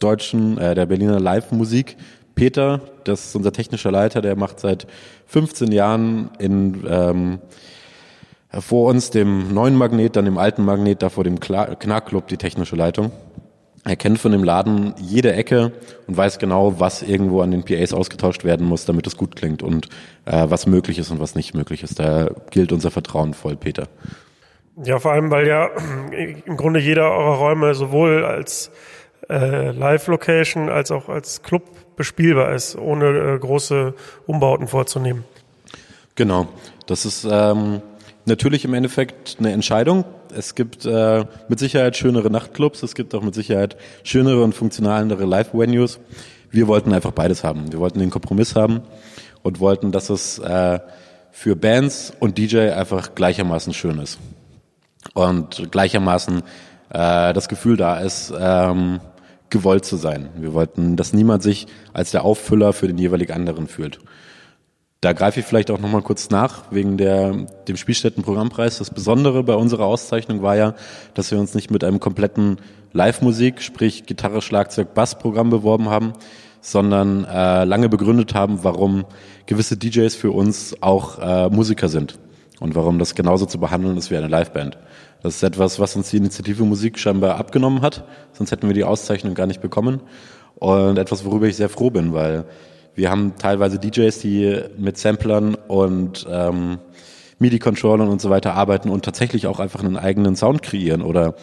deutschen, äh, der Berliner Live-Musik. Peter, das ist unser technischer Leiter, der macht seit 15 Jahren in ähm, vor uns dem neuen Magnet, dann dem alten Magnet, da vor dem Knackclub die technische Leitung. Er kennt von dem Laden jede Ecke und weiß genau, was irgendwo an den PAs ausgetauscht werden muss, damit es gut klingt und äh, was möglich ist und was nicht möglich ist. Da gilt unser Vertrauen voll, Peter. Ja, vor allem, weil ja im Grunde jeder eurer Räume sowohl als äh, Live-Location als auch als Club bespielbar ist, ohne äh, große Umbauten vorzunehmen. Genau. Das ist ähm, natürlich im Endeffekt eine Entscheidung. Es gibt äh, mit Sicherheit schönere Nachtclubs, es gibt auch mit Sicherheit schönere und funktionalere Live-Venues. Wir wollten einfach beides haben. Wir wollten den Kompromiss haben und wollten, dass es äh, für Bands und DJ einfach gleichermaßen schön ist und gleichermaßen äh, das Gefühl da ist, ähm, gewollt zu sein. Wir wollten, dass niemand sich als der Auffüller für den jeweilig anderen fühlt. Da greife ich vielleicht auch nochmal kurz nach, wegen der, dem Spielstättenprogrammpreis. Das Besondere bei unserer Auszeichnung war ja, dass wir uns nicht mit einem kompletten Live-Musik, sprich Gitarre, Schlagzeug, Bass-Programm beworben haben, sondern äh, lange begründet haben, warum gewisse DJs für uns auch äh, Musiker sind und warum das genauso zu behandeln ist wie eine Liveband. Das ist etwas, was uns die Initiative Musik scheinbar abgenommen hat, sonst hätten wir die Auszeichnung gar nicht bekommen. Und etwas, worüber ich sehr froh bin, weil wir haben teilweise DJs, die mit Samplern und ähm, MIDI-Controllern und so weiter arbeiten und tatsächlich auch einfach einen eigenen Sound kreieren oder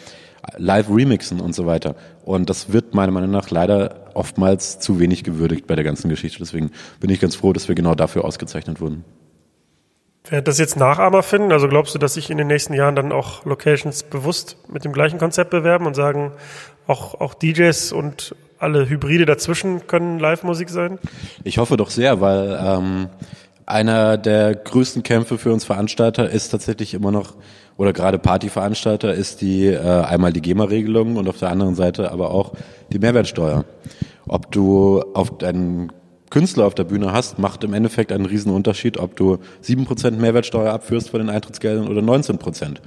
live remixen und so weiter. Und das wird meiner Meinung nach leider oftmals zu wenig gewürdigt bei der ganzen Geschichte. Deswegen bin ich ganz froh, dass wir genau dafür ausgezeichnet wurden. Wird das jetzt Nachahmer finden? Also glaubst du, dass sich in den nächsten Jahren dann auch Locations bewusst mit dem gleichen Konzept bewerben und sagen, auch, auch DJs und alle Hybride dazwischen können Live-Musik sein? Ich hoffe doch sehr, weil ähm, einer der größten Kämpfe für uns Veranstalter ist tatsächlich immer noch, oder gerade Partyveranstalter, ist die äh, einmal die GEMA-Regelung und auf der anderen Seite aber auch die Mehrwertsteuer. Ob du auf deinen Künstler auf der Bühne hast, macht im Endeffekt einen riesen Unterschied, ob du 7% Mehrwertsteuer abführst von den Eintrittsgeldern oder 19%.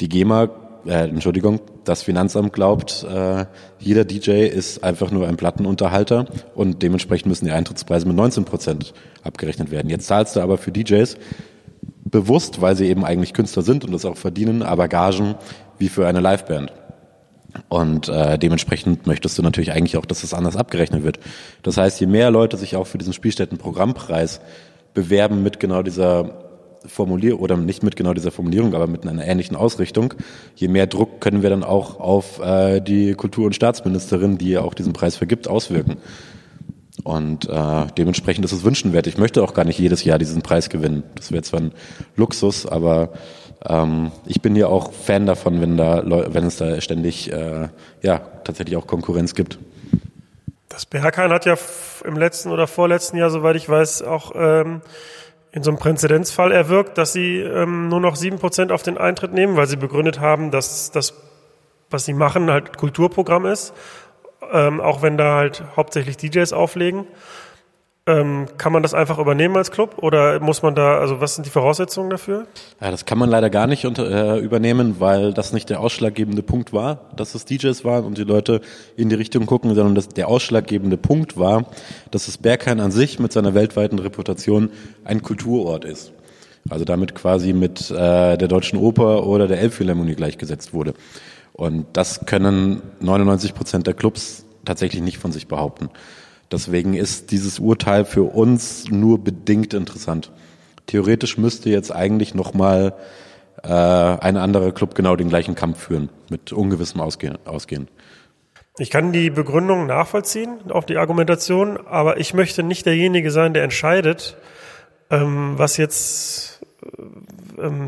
Die GEMA, äh, Entschuldigung, das Finanzamt glaubt, äh, jeder DJ ist einfach nur ein Plattenunterhalter und dementsprechend müssen die Eintrittspreise mit 19% abgerechnet werden. Jetzt zahlst du aber für DJs bewusst, weil sie eben eigentlich Künstler sind und das auch verdienen, aber Gagen wie für eine Liveband. Und äh, dementsprechend möchtest du natürlich eigentlich auch, dass das anders abgerechnet wird. Das heißt, je mehr Leute sich auch für diesen Spielstättenprogrammpreis bewerben mit genau dieser Formulierung oder nicht mit genau dieser Formulierung, aber mit einer ähnlichen Ausrichtung, je mehr Druck können wir dann auch auf äh, die Kultur- und Staatsministerin, die ja auch diesen Preis vergibt, auswirken. Und äh, dementsprechend ist es wünschenwert. Ich möchte auch gar nicht jedes Jahr diesen Preis gewinnen. Das wäre zwar ein Luxus, aber ähm, ich bin ja auch Fan davon, wenn da wenn es da ständig äh, ja tatsächlich auch Konkurrenz gibt. Das Berghain hat ja im letzten oder vorletzten Jahr, soweit ich weiß, auch ähm, in so einem Präzedenzfall erwirkt, dass sie ähm, nur noch sieben Prozent auf den Eintritt nehmen, weil sie begründet haben, dass das, was sie machen, halt Kulturprogramm ist, ähm, auch wenn da halt hauptsächlich DJs auflegen. Ähm, kann man das einfach übernehmen als Club oder muss man da, also was sind die Voraussetzungen dafür? Ja, das kann man leider gar nicht unter, äh, übernehmen, weil das nicht der ausschlaggebende Punkt war, dass es DJs waren und die Leute in die Richtung gucken, sondern dass der ausschlaggebende Punkt war, dass das Berghain an sich mit seiner weltweiten Reputation ein Kulturort ist. Also damit quasi mit äh, der Deutschen Oper oder der Elbphilharmonie gleichgesetzt wurde. Und das können 99 Prozent der Clubs tatsächlich nicht von sich behaupten. Deswegen ist dieses Urteil für uns nur bedingt interessant. Theoretisch müsste jetzt eigentlich nochmal äh, ein anderer Club genau den gleichen Kampf führen, mit ungewissem Ausgehen. ausgehen. Ich kann die Begründung nachvollziehen, auch die Argumentation, aber ich möchte nicht derjenige sein, der entscheidet, ähm, was jetzt,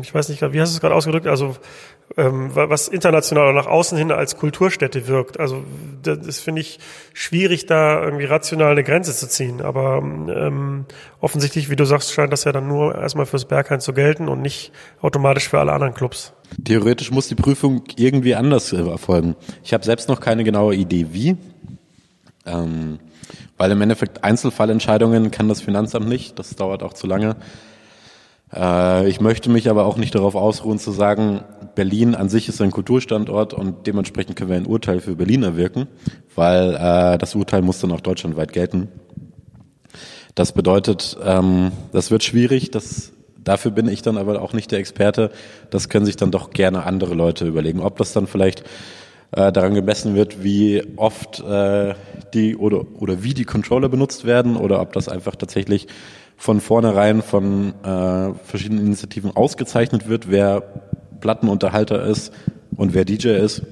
ich weiß nicht, wie hast du es gerade ausgedrückt, also ähm, was international nach außen hin als Kulturstätte wirkt. Also das, finde ich schwierig, da irgendwie rational eine Grenze zu ziehen. Aber ähm, offensichtlich, wie du sagst, scheint das ja dann nur erstmal fürs Berghain zu gelten und nicht automatisch für alle anderen Clubs. Theoretisch muss die Prüfung irgendwie anders erfolgen. Ich habe selbst noch keine genaue Idee, wie. Ähm, weil im Endeffekt Einzelfallentscheidungen kann das Finanzamt nicht. Das dauert auch zu lange. Äh, ich möchte mich aber auch nicht darauf ausruhen zu sagen, Berlin an sich ist ein Kulturstandort und dementsprechend können wir ein Urteil für Berlin erwirken, weil äh, das Urteil muss dann auch deutschlandweit gelten. Das bedeutet, ähm, das wird schwierig, das, dafür bin ich dann aber auch nicht der Experte. Das können sich dann doch gerne andere Leute überlegen, ob das dann vielleicht äh, daran gemessen wird, wie oft die oder, oder wie die Controller benutzt werden oder ob das einfach tatsächlich von vornherein von äh, verschiedenen Initiativen ausgezeichnet wird, wer Plattenunterhalter ist und wer DJ ist.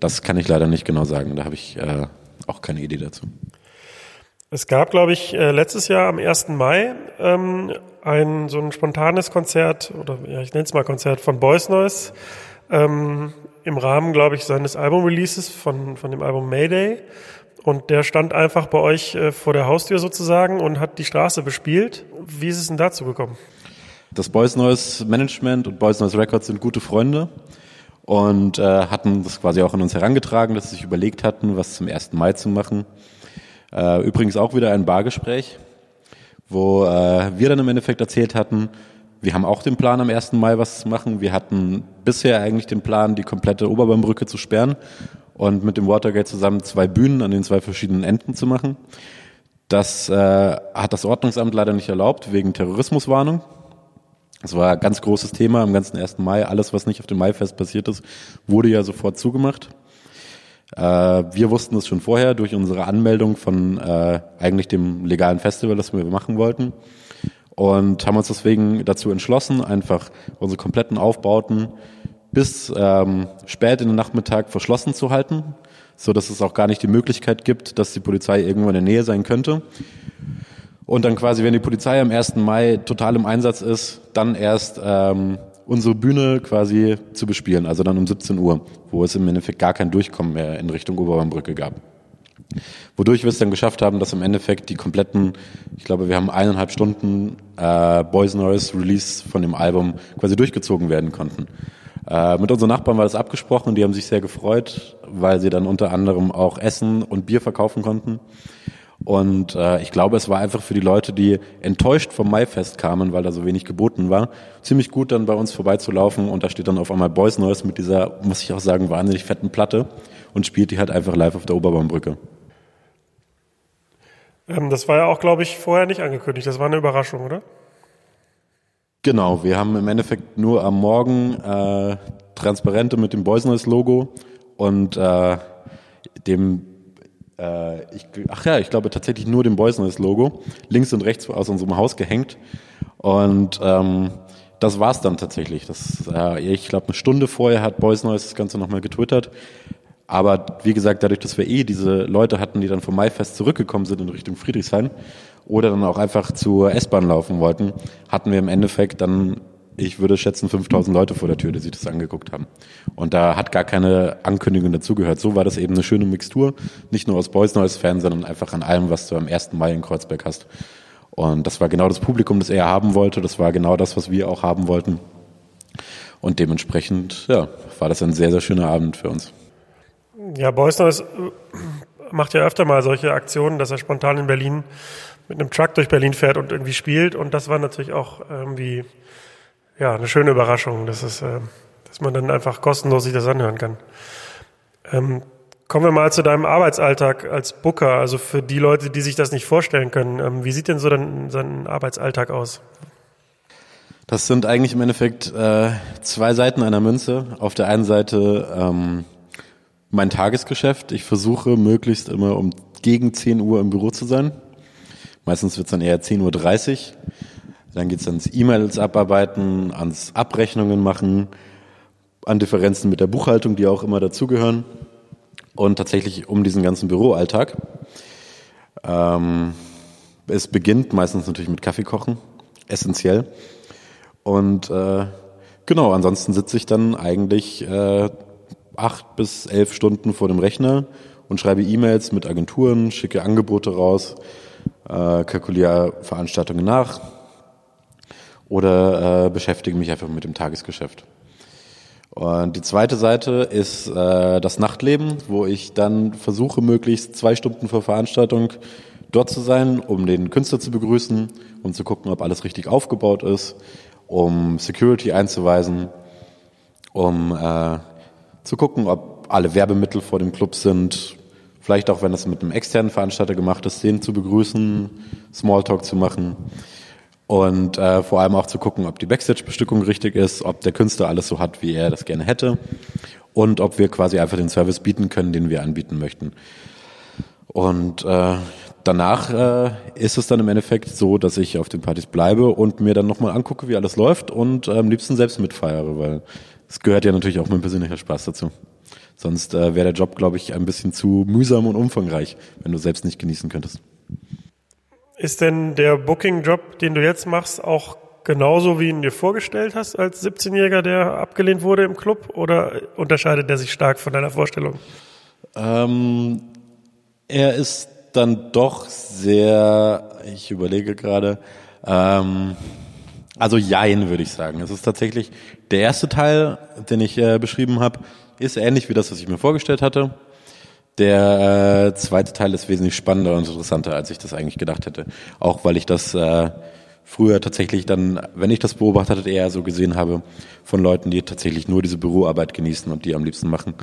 Das kann ich leider nicht genau sagen. Da habe ich äh, auch keine Idee dazu. Es gab, glaube ich, äh, letztes Jahr am 1. Mai ähm, ein so ein spontanes Konzert oder ja, ich nenne es mal Konzert von Boys Noise ähm, im Rahmen, glaube ich, seines Album-Releases von, von dem Album Mayday. Und der stand einfach bei euch äh, vor der Haustür sozusagen und hat die Straße bespielt. Wie ist es denn dazu gekommen? Das Boys Noise Management und Boys Noise Records sind gute Freunde und äh, hatten das quasi auch an uns herangetragen, dass sie sich überlegt hatten, was zum 1. Mai zu machen. Äh, übrigens auch wieder ein Bargespräch, wo äh, wir dann im Endeffekt erzählt hatten, wir haben auch den Plan, am 1. Mai was zu machen. Wir hatten bisher eigentlich den Plan, die komplette Oberbaumbrücke zu sperren und mit dem Watergate zusammen zwei Bühnen an den zwei verschiedenen Enden zu machen. Das äh, hat das Ordnungsamt leider nicht erlaubt, wegen Terrorismuswarnung. Das war ein ganz großes Thema am ganzen 1. Mai. Alles, was nicht auf dem Maifest passiert ist, wurde ja sofort zugemacht. Äh, wir wussten es schon vorher durch unsere Anmeldung von äh, eigentlich dem legalen Festival, das wir machen wollten. Und haben uns deswegen dazu entschlossen, einfach unsere kompletten Aufbauten bis ähm, spät in den Nachmittag verschlossen zu halten, so dass es auch gar nicht die Möglichkeit gibt, dass die Polizei irgendwo in der Nähe sein könnte. Und dann quasi, wenn die Polizei am 1. Mai total im Einsatz ist, dann erst ähm, unsere Bühne quasi zu bespielen, also dann um 17 Uhr, wo es im Endeffekt gar kein Durchkommen mehr in Richtung Oberbaumbrücke gab. Wodurch wir es dann geschafft haben, dass im Endeffekt die kompletten, ich glaube, wir haben eineinhalb Stunden äh, Boys Noise Release von dem Album quasi durchgezogen werden konnten. Äh, mit unseren Nachbarn war das abgesprochen und die haben sich sehr gefreut, weil sie dann unter anderem auch Essen und Bier verkaufen konnten. Und äh, ich glaube, es war einfach für die Leute, die enttäuscht vom Maifest kamen, weil da so wenig geboten war, ziemlich gut dann bei uns vorbeizulaufen und da steht dann auf einmal Boys Noise mit dieser, muss ich auch sagen, wahnsinnig fetten Platte und spielt die halt einfach live auf der Oberbaumbrücke. Ähm, das war ja auch, glaube ich, vorher nicht angekündigt. Das war eine Überraschung, oder? Genau, wir haben im Endeffekt nur am Morgen äh, Transparente mit dem Boys Noise Logo und äh, dem äh, ich, ach ja, ich glaube tatsächlich nur dem Boys Noise Logo links und rechts aus unserem Haus gehängt und ähm, das war's dann tatsächlich. Das, äh, ich glaube, eine Stunde vorher hat Boys Noise das Ganze nochmal getwittert. Aber wie gesagt, dadurch, dass wir eh diese Leute hatten, die dann vom Maifest zurückgekommen sind in Richtung Friedrichshain, oder dann auch einfach zur S-Bahn laufen wollten, hatten wir im Endeffekt dann ich würde schätzen 5000 Leute vor der Tür, die sich das angeguckt haben. Und da hat gar keine Ankündigung dazugehört. So war das eben eine schöne Mixtur, nicht nur aus Boys Noise Fans, sondern einfach an allem, was du am ersten Mai in Kreuzberg hast. Und das war genau das Publikum, das er haben wollte. Das war genau das, was wir auch haben wollten. Und dementsprechend, ja, war das ein sehr, sehr schöner Abend für uns. Ja, Boys Noise äh, macht ja öfter mal solche Aktionen, dass er spontan in Berlin mit einem Truck durch Berlin fährt und irgendwie spielt. Und das war natürlich auch irgendwie ja, eine schöne Überraschung, dass, es, äh, dass man dann einfach kostenlos sich das anhören kann. Ähm, kommen wir mal zu deinem Arbeitsalltag als Booker, also für die Leute, die sich das nicht vorstellen können. Ähm, wie sieht denn so dein, dein Arbeitsalltag aus? Das sind eigentlich im Endeffekt äh, zwei Seiten einer Münze. Auf der einen Seite ähm, mein Tagesgeschäft. Ich versuche möglichst immer um gegen 10 Uhr im Büro zu sein. Meistens wird es dann eher 10.30 Uhr. Dann geht es ans E-Mails abarbeiten, ans Abrechnungen machen, an Differenzen mit der Buchhaltung, die auch immer dazugehören. Und tatsächlich um diesen ganzen Büroalltag. Ähm, es beginnt meistens natürlich mit Kaffeekochen, essentiell. Und äh, genau, ansonsten sitze ich dann eigentlich äh, acht bis elf Stunden vor dem Rechner und schreibe E-Mails mit Agenturen, schicke Angebote raus, äh, kalkuliere Veranstaltungen nach, oder äh, beschäftige mich einfach mit dem Tagesgeschäft. Und die zweite Seite ist äh, das Nachtleben, wo ich dann versuche, möglichst zwei Stunden vor Veranstaltung dort zu sein, um den Künstler zu begrüßen, um zu gucken, ob alles richtig aufgebaut ist, um Security einzuweisen, um äh, zu gucken, ob alle Werbemittel vor dem Club sind, vielleicht auch, wenn das mit einem externen Veranstalter gemacht ist, den zu begrüßen, Smalltalk zu machen und äh, vor allem auch zu gucken, ob die Backstage-Bestückung richtig ist, ob der Künstler alles so hat, wie er das gerne hätte und ob wir quasi einfach den Service bieten können, den wir anbieten möchten. Und äh, danach äh, ist es dann im Endeffekt so, dass ich auf den Partys bleibe und mir dann nochmal angucke, wie alles läuft und äh, am liebsten selbst mitfeiere, weil es gehört ja natürlich auch mein persönlicher Spaß dazu. Sonst äh, wäre der Job, glaube ich, ein bisschen zu mühsam und umfangreich, wenn du selbst nicht genießen könntest. Ist denn der Booking-Job, den du jetzt machst, auch genauso, wie ihn dir vorgestellt hast als 17-Jähriger, der abgelehnt wurde im Club? Oder unterscheidet der sich stark von deiner Vorstellung? Ähm, er ist dann doch sehr, ich überlege gerade, ähm, also jein, würde ich sagen. Es ist tatsächlich der erste Teil, den ich äh, beschrieben habe, ist ähnlich wie das, was ich mir vorgestellt hatte. Der äh, zweite Teil ist wesentlich spannender und interessanter, als ich das eigentlich gedacht hätte. Auch weil ich das äh, früher tatsächlich dann, wenn ich das beobachtet hatte, eher so gesehen habe von Leuten, die tatsächlich nur diese Büroarbeit genießen und die am liebsten machen.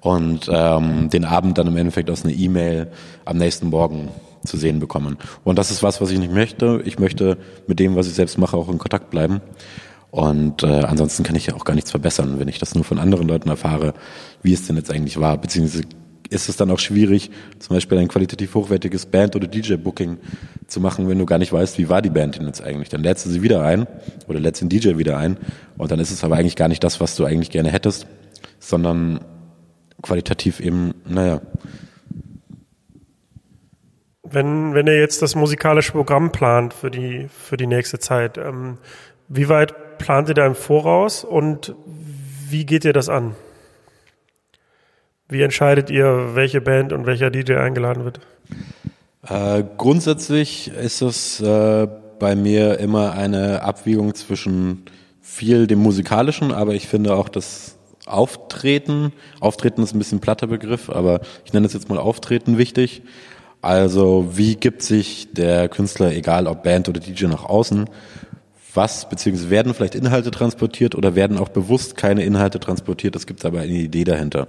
Und ähm, den Abend dann im Endeffekt aus einer E-Mail am nächsten Morgen zu sehen bekommen. Und das ist was, was ich nicht möchte. Ich möchte mit dem, was ich selbst mache, auch in Kontakt bleiben. Und äh, ansonsten kann ich ja auch gar nichts verbessern, wenn ich das nur von anderen Leuten erfahre, wie es denn jetzt eigentlich war, beziehungsweise ist es dann auch schwierig, zum Beispiel ein qualitativ hochwertiges Band- oder DJ-Booking zu machen, wenn du gar nicht weißt, wie war die Band denn jetzt eigentlich. Dann lädst du sie wieder ein oder lädst den DJ wieder ein und dann ist es aber eigentlich gar nicht das, was du eigentlich gerne hättest, sondern qualitativ eben, naja. Wenn, wenn ihr jetzt das musikalische Programm plant für die, für die nächste Zeit, ähm, wie weit plant ihr da im Voraus und wie geht ihr das an? Wie entscheidet ihr, welche Band und welcher DJ eingeladen wird? Äh, grundsätzlich ist es äh, bei mir immer eine Abwägung zwischen viel dem musikalischen, aber ich finde auch das Auftreten, Auftreten ist ein bisschen platter Begriff, aber ich nenne es jetzt mal Auftreten wichtig. Also wie gibt sich der Künstler, egal ob Band oder DJ, nach außen? Was, beziehungsweise werden vielleicht Inhalte transportiert oder werden auch bewusst keine Inhalte transportiert? Es gibt aber eine Idee dahinter.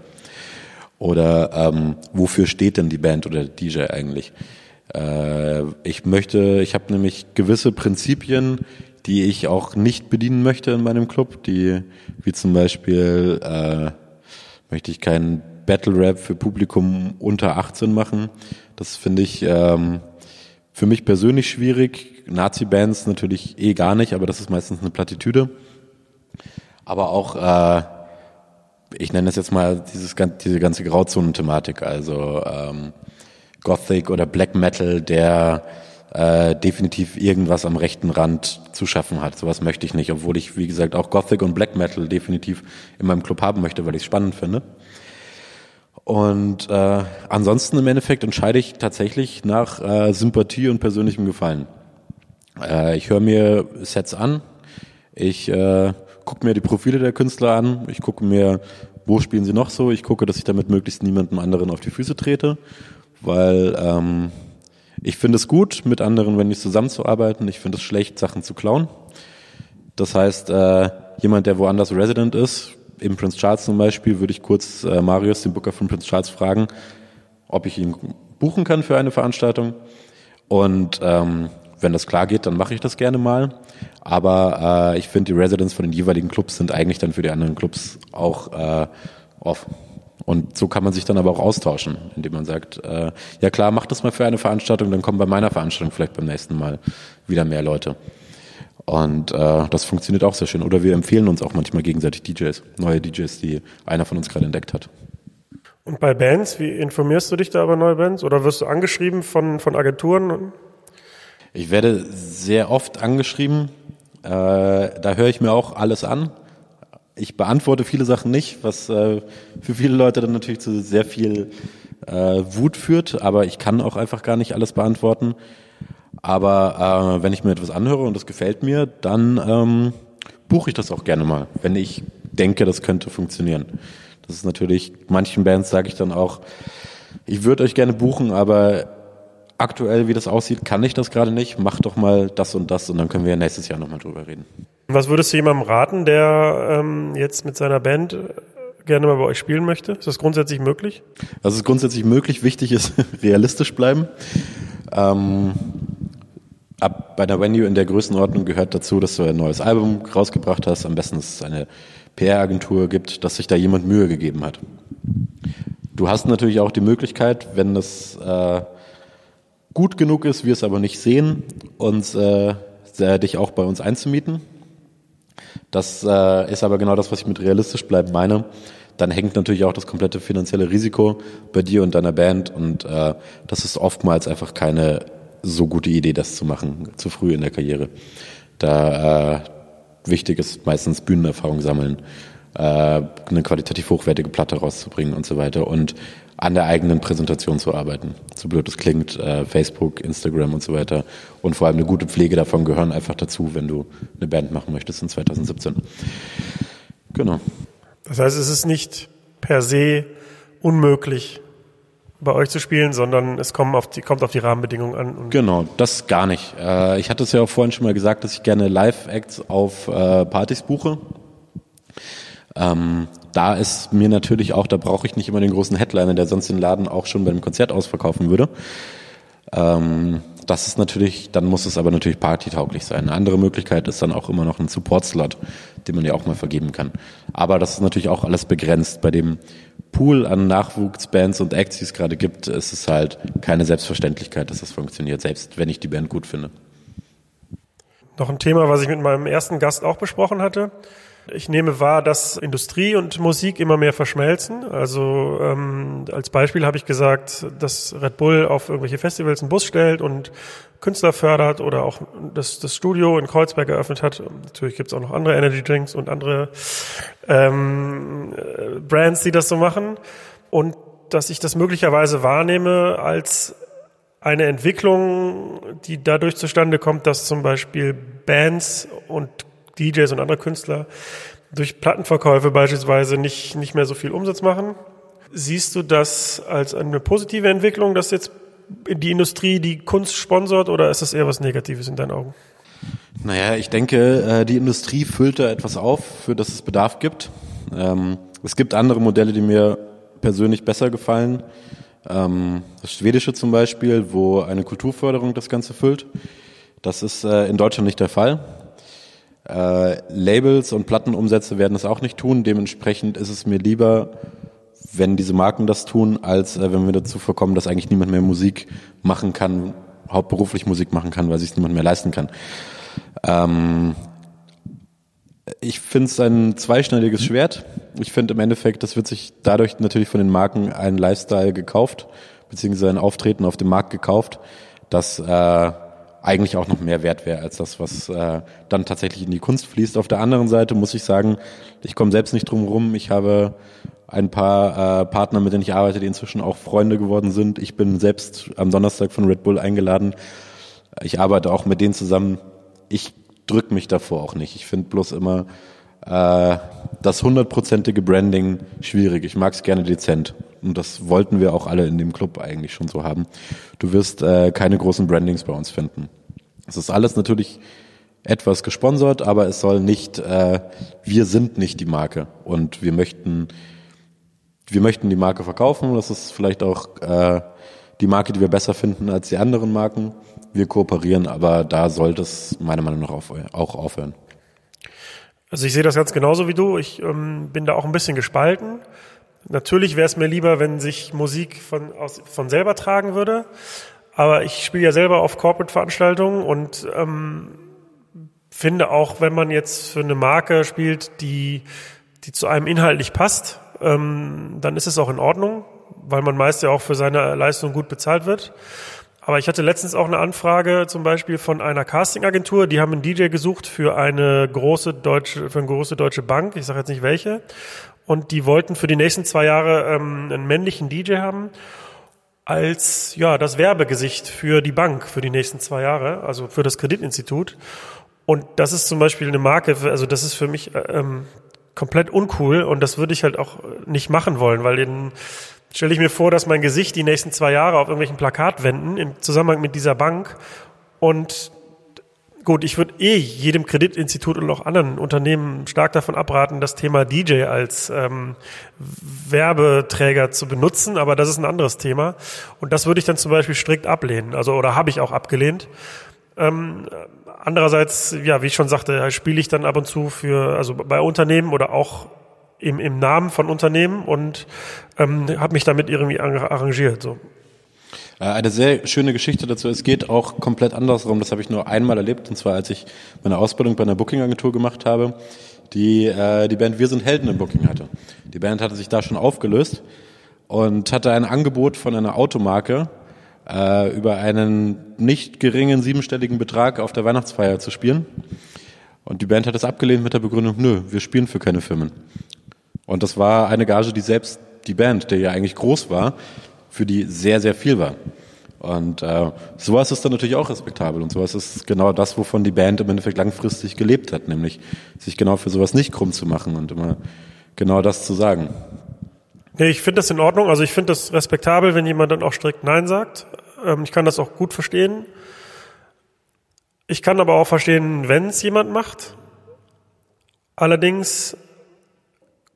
Oder ähm, wofür steht denn die Band oder der DJ eigentlich? Äh, ich möchte, ich habe nämlich gewisse Prinzipien, die ich auch nicht bedienen möchte in meinem Club, die wie zum Beispiel äh, möchte ich keinen Battle Rap für Publikum unter 18 machen. Das finde ich ähm, für mich persönlich schwierig. Nazi-Bands natürlich eh gar nicht, aber das ist meistens eine Plattitüde. Aber auch äh, ich nenne es jetzt mal dieses, diese ganze Grauzonen-Thematik, also ähm, Gothic oder Black Metal, der äh, definitiv irgendwas am rechten Rand zu schaffen hat. Sowas möchte ich nicht, obwohl ich, wie gesagt, auch Gothic und Black Metal definitiv in meinem Club haben möchte, weil ich es spannend finde. Und äh, ansonsten im Endeffekt entscheide ich tatsächlich nach äh, Sympathie und persönlichem Gefallen. Äh, ich höre mir Sets an, ich äh, gucke mir die Profile der Künstler an, ich gucke mir, wo spielen sie noch so, ich gucke, dass ich damit möglichst niemandem anderen auf die Füße trete, weil ähm, ich finde es gut, mit anderen, wenn nicht zusammenzuarbeiten. Ich finde es schlecht, Sachen zu klauen. Das heißt, äh, jemand, der woanders Resident ist, im Prince Charles zum Beispiel, würde ich kurz äh, Marius, den Booker von Prince Charles, fragen, ob ich ihn buchen kann für eine Veranstaltung. Und ähm, wenn das klar geht, dann mache ich das gerne mal. Aber äh, ich finde, die Residents von den jeweiligen Clubs sind eigentlich dann für die anderen Clubs auch äh, off. Und so kann man sich dann aber auch austauschen, indem man sagt, äh, ja klar, mach das mal für eine Veranstaltung, dann kommen bei meiner Veranstaltung vielleicht beim nächsten Mal wieder mehr Leute. Und äh, das funktioniert auch sehr schön. Oder wir empfehlen uns auch manchmal gegenseitig DJs, neue DJs, die einer von uns gerade entdeckt hat. Und bei Bands, wie informierst du dich da über neue Bands? Oder wirst du angeschrieben von, von Agenturen? Ich werde sehr oft angeschrieben. Äh, da höre ich mir auch alles an. Ich beantworte viele Sachen nicht, was äh, für viele Leute dann natürlich zu sehr viel äh, Wut führt, aber ich kann auch einfach gar nicht alles beantworten. Aber äh, wenn ich mir etwas anhöre und das gefällt mir, dann ähm, buche ich das auch gerne mal, wenn ich denke, das könnte funktionieren. Das ist natürlich, manchen Bands sage ich dann auch, ich würde euch gerne buchen, aber aktuell, wie das aussieht, kann ich das gerade nicht. Mach doch mal das und das und dann können wir nächstes Jahr nochmal drüber reden. Was würdest du jemandem raten, der ähm, jetzt mit seiner Band gerne mal bei euch spielen möchte? Ist das grundsätzlich möglich? Das ist grundsätzlich möglich. Wichtig ist realistisch bleiben. Ähm, ab bei einer Venue in der Größenordnung gehört dazu, dass du ein neues Album rausgebracht hast. Am besten, dass es eine PR-Agentur gibt, dass sich da jemand Mühe gegeben hat. Du hast natürlich auch die Möglichkeit, wenn das äh, gut genug ist, wir es aber nicht sehen, uns äh, dich auch bei uns einzumieten. Das äh, ist aber genau das, was ich mit realistisch bleiben meine. Dann hängt natürlich auch das komplette finanzielle Risiko bei dir und deiner Band und äh, das ist oftmals einfach keine so gute Idee, das zu machen, zu früh in der Karriere. Da äh, wichtig ist meistens Bühnenerfahrung sammeln, äh, eine qualitativ hochwertige Platte rauszubringen und so weiter und an der eigenen Präsentation zu arbeiten. So blöd es klingt, äh, Facebook, Instagram und so weiter. Und vor allem eine gute Pflege davon gehören einfach dazu, wenn du eine Band machen möchtest in 2017. Genau. Das heißt, es ist nicht per se unmöglich, bei euch zu spielen, sondern es kommt auf die, kommt auf die Rahmenbedingungen an. genau, das gar nicht. Äh, ich hatte es ja auch vorhin schon mal gesagt, dass ich gerne Live-Acts auf äh, Partys buche. Ähm, da ist mir natürlich auch, da brauche ich nicht immer den großen Headliner, der sonst den Laden auch schon bei einem Konzert ausverkaufen würde. Ähm, das ist natürlich, dann muss es aber natürlich partytauglich sein. Eine andere Möglichkeit ist dann auch immer noch ein Support-Slot, den man ja auch mal vergeben kann. Aber das ist natürlich auch alles begrenzt. Bei dem Pool an Nachwuchsbands und Acts, die es gerade gibt, ist es halt keine Selbstverständlichkeit, dass das funktioniert, selbst wenn ich die Band gut finde. Noch ein Thema, was ich mit meinem ersten Gast auch besprochen hatte. Ich nehme wahr, dass Industrie und Musik immer mehr verschmelzen. Also ähm, als Beispiel habe ich gesagt, dass Red Bull auf irgendwelche Festivals einen Bus stellt und Künstler fördert oder auch das, das Studio in Kreuzberg eröffnet hat. Natürlich gibt es auch noch andere Energy Drinks und andere ähm, äh, Brands, die das so machen. Und dass ich das möglicherweise wahrnehme als eine Entwicklung, die dadurch zustande kommt, dass zum Beispiel Bands und DJs und andere Künstler durch Plattenverkäufe beispielsweise nicht, nicht mehr so viel Umsatz machen. Siehst du das als eine positive Entwicklung, dass jetzt die Industrie die Kunst sponsort oder ist das eher was Negatives in deinen Augen? Naja, ich denke, äh, die Industrie füllt da etwas auf, für das es Bedarf gibt. Ähm, es gibt andere Modelle, die mir persönlich besser gefallen. Ähm, das Schwedische zum Beispiel, wo eine Kulturförderung das Ganze füllt. Das ist äh, in Deutschland nicht der Fall. Äh, Labels und Plattenumsätze werden es auch nicht tun. Dementsprechend ist es mir lieber, wenn diese Marken das tun, als äh, wenn wir dazu vorkommen, dass eigentlich niemand mehr Musik machen kann, hauptberuflich Musik machen kann, weil sich niemand mehr leisten kann. Ähm, ich finde es ein zweischneidiges Schwert. Ich finde im Endeffekt, das wird sich dadurch natürlich von den Marken ein Lifestyle gekauft, beziehungsweise ein Auftreten auf dem Markt gekauft, das äh, eigentlich auch noch mehr wert wäre als das, was äh, dann tatsächlich in die Kunst fließt. Auf der anderen Seite muss ich sagen, ich komme selbst nicht drum rum. Ich habe ein paar äh, Partner, mit denen ich arbeite, die inzwischen auch Freunde geworden sind. Ich bin selbst am Donnerstag von Red Bull eingeladen. Ich arbeite auch mit denen zusammen. Ich drück mich davor auch nicht. Ich finde bloß immer äh, das hundertprozentige Branding schwierig. Ich mag es gerne dezent. Und das wollten wir auch alle in dem Club eigentlich schon so haben. Du wirst äh, keine großen Brandings bei uns finden. Es ist alles natürlich etwas gesponsert, aber es soll nicht, äh, wir sind nicht die Marke und wir möchten, wir möchten die Marke verkaufen. Das ist vielleicht auch äh, die Marke, die wir besser finden als die anderen Marken. Wir kooperieren, aber da sollte es meiner Meinung nach auch aufhören. Also ich sehe das ganz genauso wie du. Ich ähm, bin da auch ein bisschen gespalten. Natürlich wäre es mir lieber, wenn sich Musik von, aus, von selber tragen würde. Aber ich spiele ja selber auf Corporate-Veranstaltungen und ähm, finde auch, wenn man jetzt für eine Marke spielt, die, die zu einem inhaltlich passt, ähm, dann ist es auch in Ordnung, weil man meist ja auch für seine Leistung gut bezahlt wird. Aber ich hatte letztens auch eine Anfrage zum Beispiel von einer Castingagentur, die haben einen DJ gesucht für eine große deutsche, für eine große deutsche Bank, ich sage jetzt nicht welche. Und die wollten für die nächsten zwei Jahre ähm, einen männlichen DJ haben als ja das Werbegesicht für die Bank für die nächsten zwei Jahre, also für das Kreditinstitut. Und das ist zum Beispiel eine Marke, also das ist für mich ähm, komplett uncool und das würde ich halt auch nicht machen wollen, weil den stelle ich mir vor, dass mein Gesicht die nächsten zwei Jahre auf irgendwelchen Plakatwänden im Zusammenhang mit dieser Bank und gut, ich würde eh jedem Kreditinstitut und auch anderen Unternehmen stark davon abraten, das Thema DJ als ähm, Werbeträger zu benutzen, aber das ist ein anderes Thema. Und das würde ich dann zum Beispiel strikt ablehnen, also oder habe ich auch abgelehnt. Ähm, andererseits, ja, wie ich schon sagte, spiele ich dann ab und zu für, also bei Unternehmen oder auch im, im Namen von Unternehmen und ähm, habe mich damit irgendwie arrangiert. So. Äh, eine sehr schöne Geschichte dazu. Es geht auch komplett andersrum. Das habe ich nur einmal erlebt, und zwar als ich meine Ausbildung bei einer Booking-Agentur gemacht habe, die äh, die Band Wir sind Helden im Booking hatte. Die Band hatte sich da schon aufgelöst und hatte ein Angebot von einer Automarke äh, über einen nicht geringen siebenstelligen Betrag auf der Weihnachtsfeier zu spielen. Und die Band hat es abgelehnt mit der Begründung, nö, wir spielen für keine Firmen. Und das war eine Gage, die selbst die Band, der ja eigentlich groß war, für die sehr, sehr viel war. Und äh, sowas ist dann natürlich auch respektabel und sowas ist genau das, wovon die Band im Endeffekt langfristig gelebt hat, nämlich sich genau für sowas nicht krumm zu machen und immer genau das zu sagen. Nee, ich finde das in Ordnung. Also ich finde das respektabel, wenn jemand dann auch strikt Nein sagt. Ähm, ich kann das auch gut verstehen. Ich kann aber auch verstehen, wenn es jemand macht. Allerdings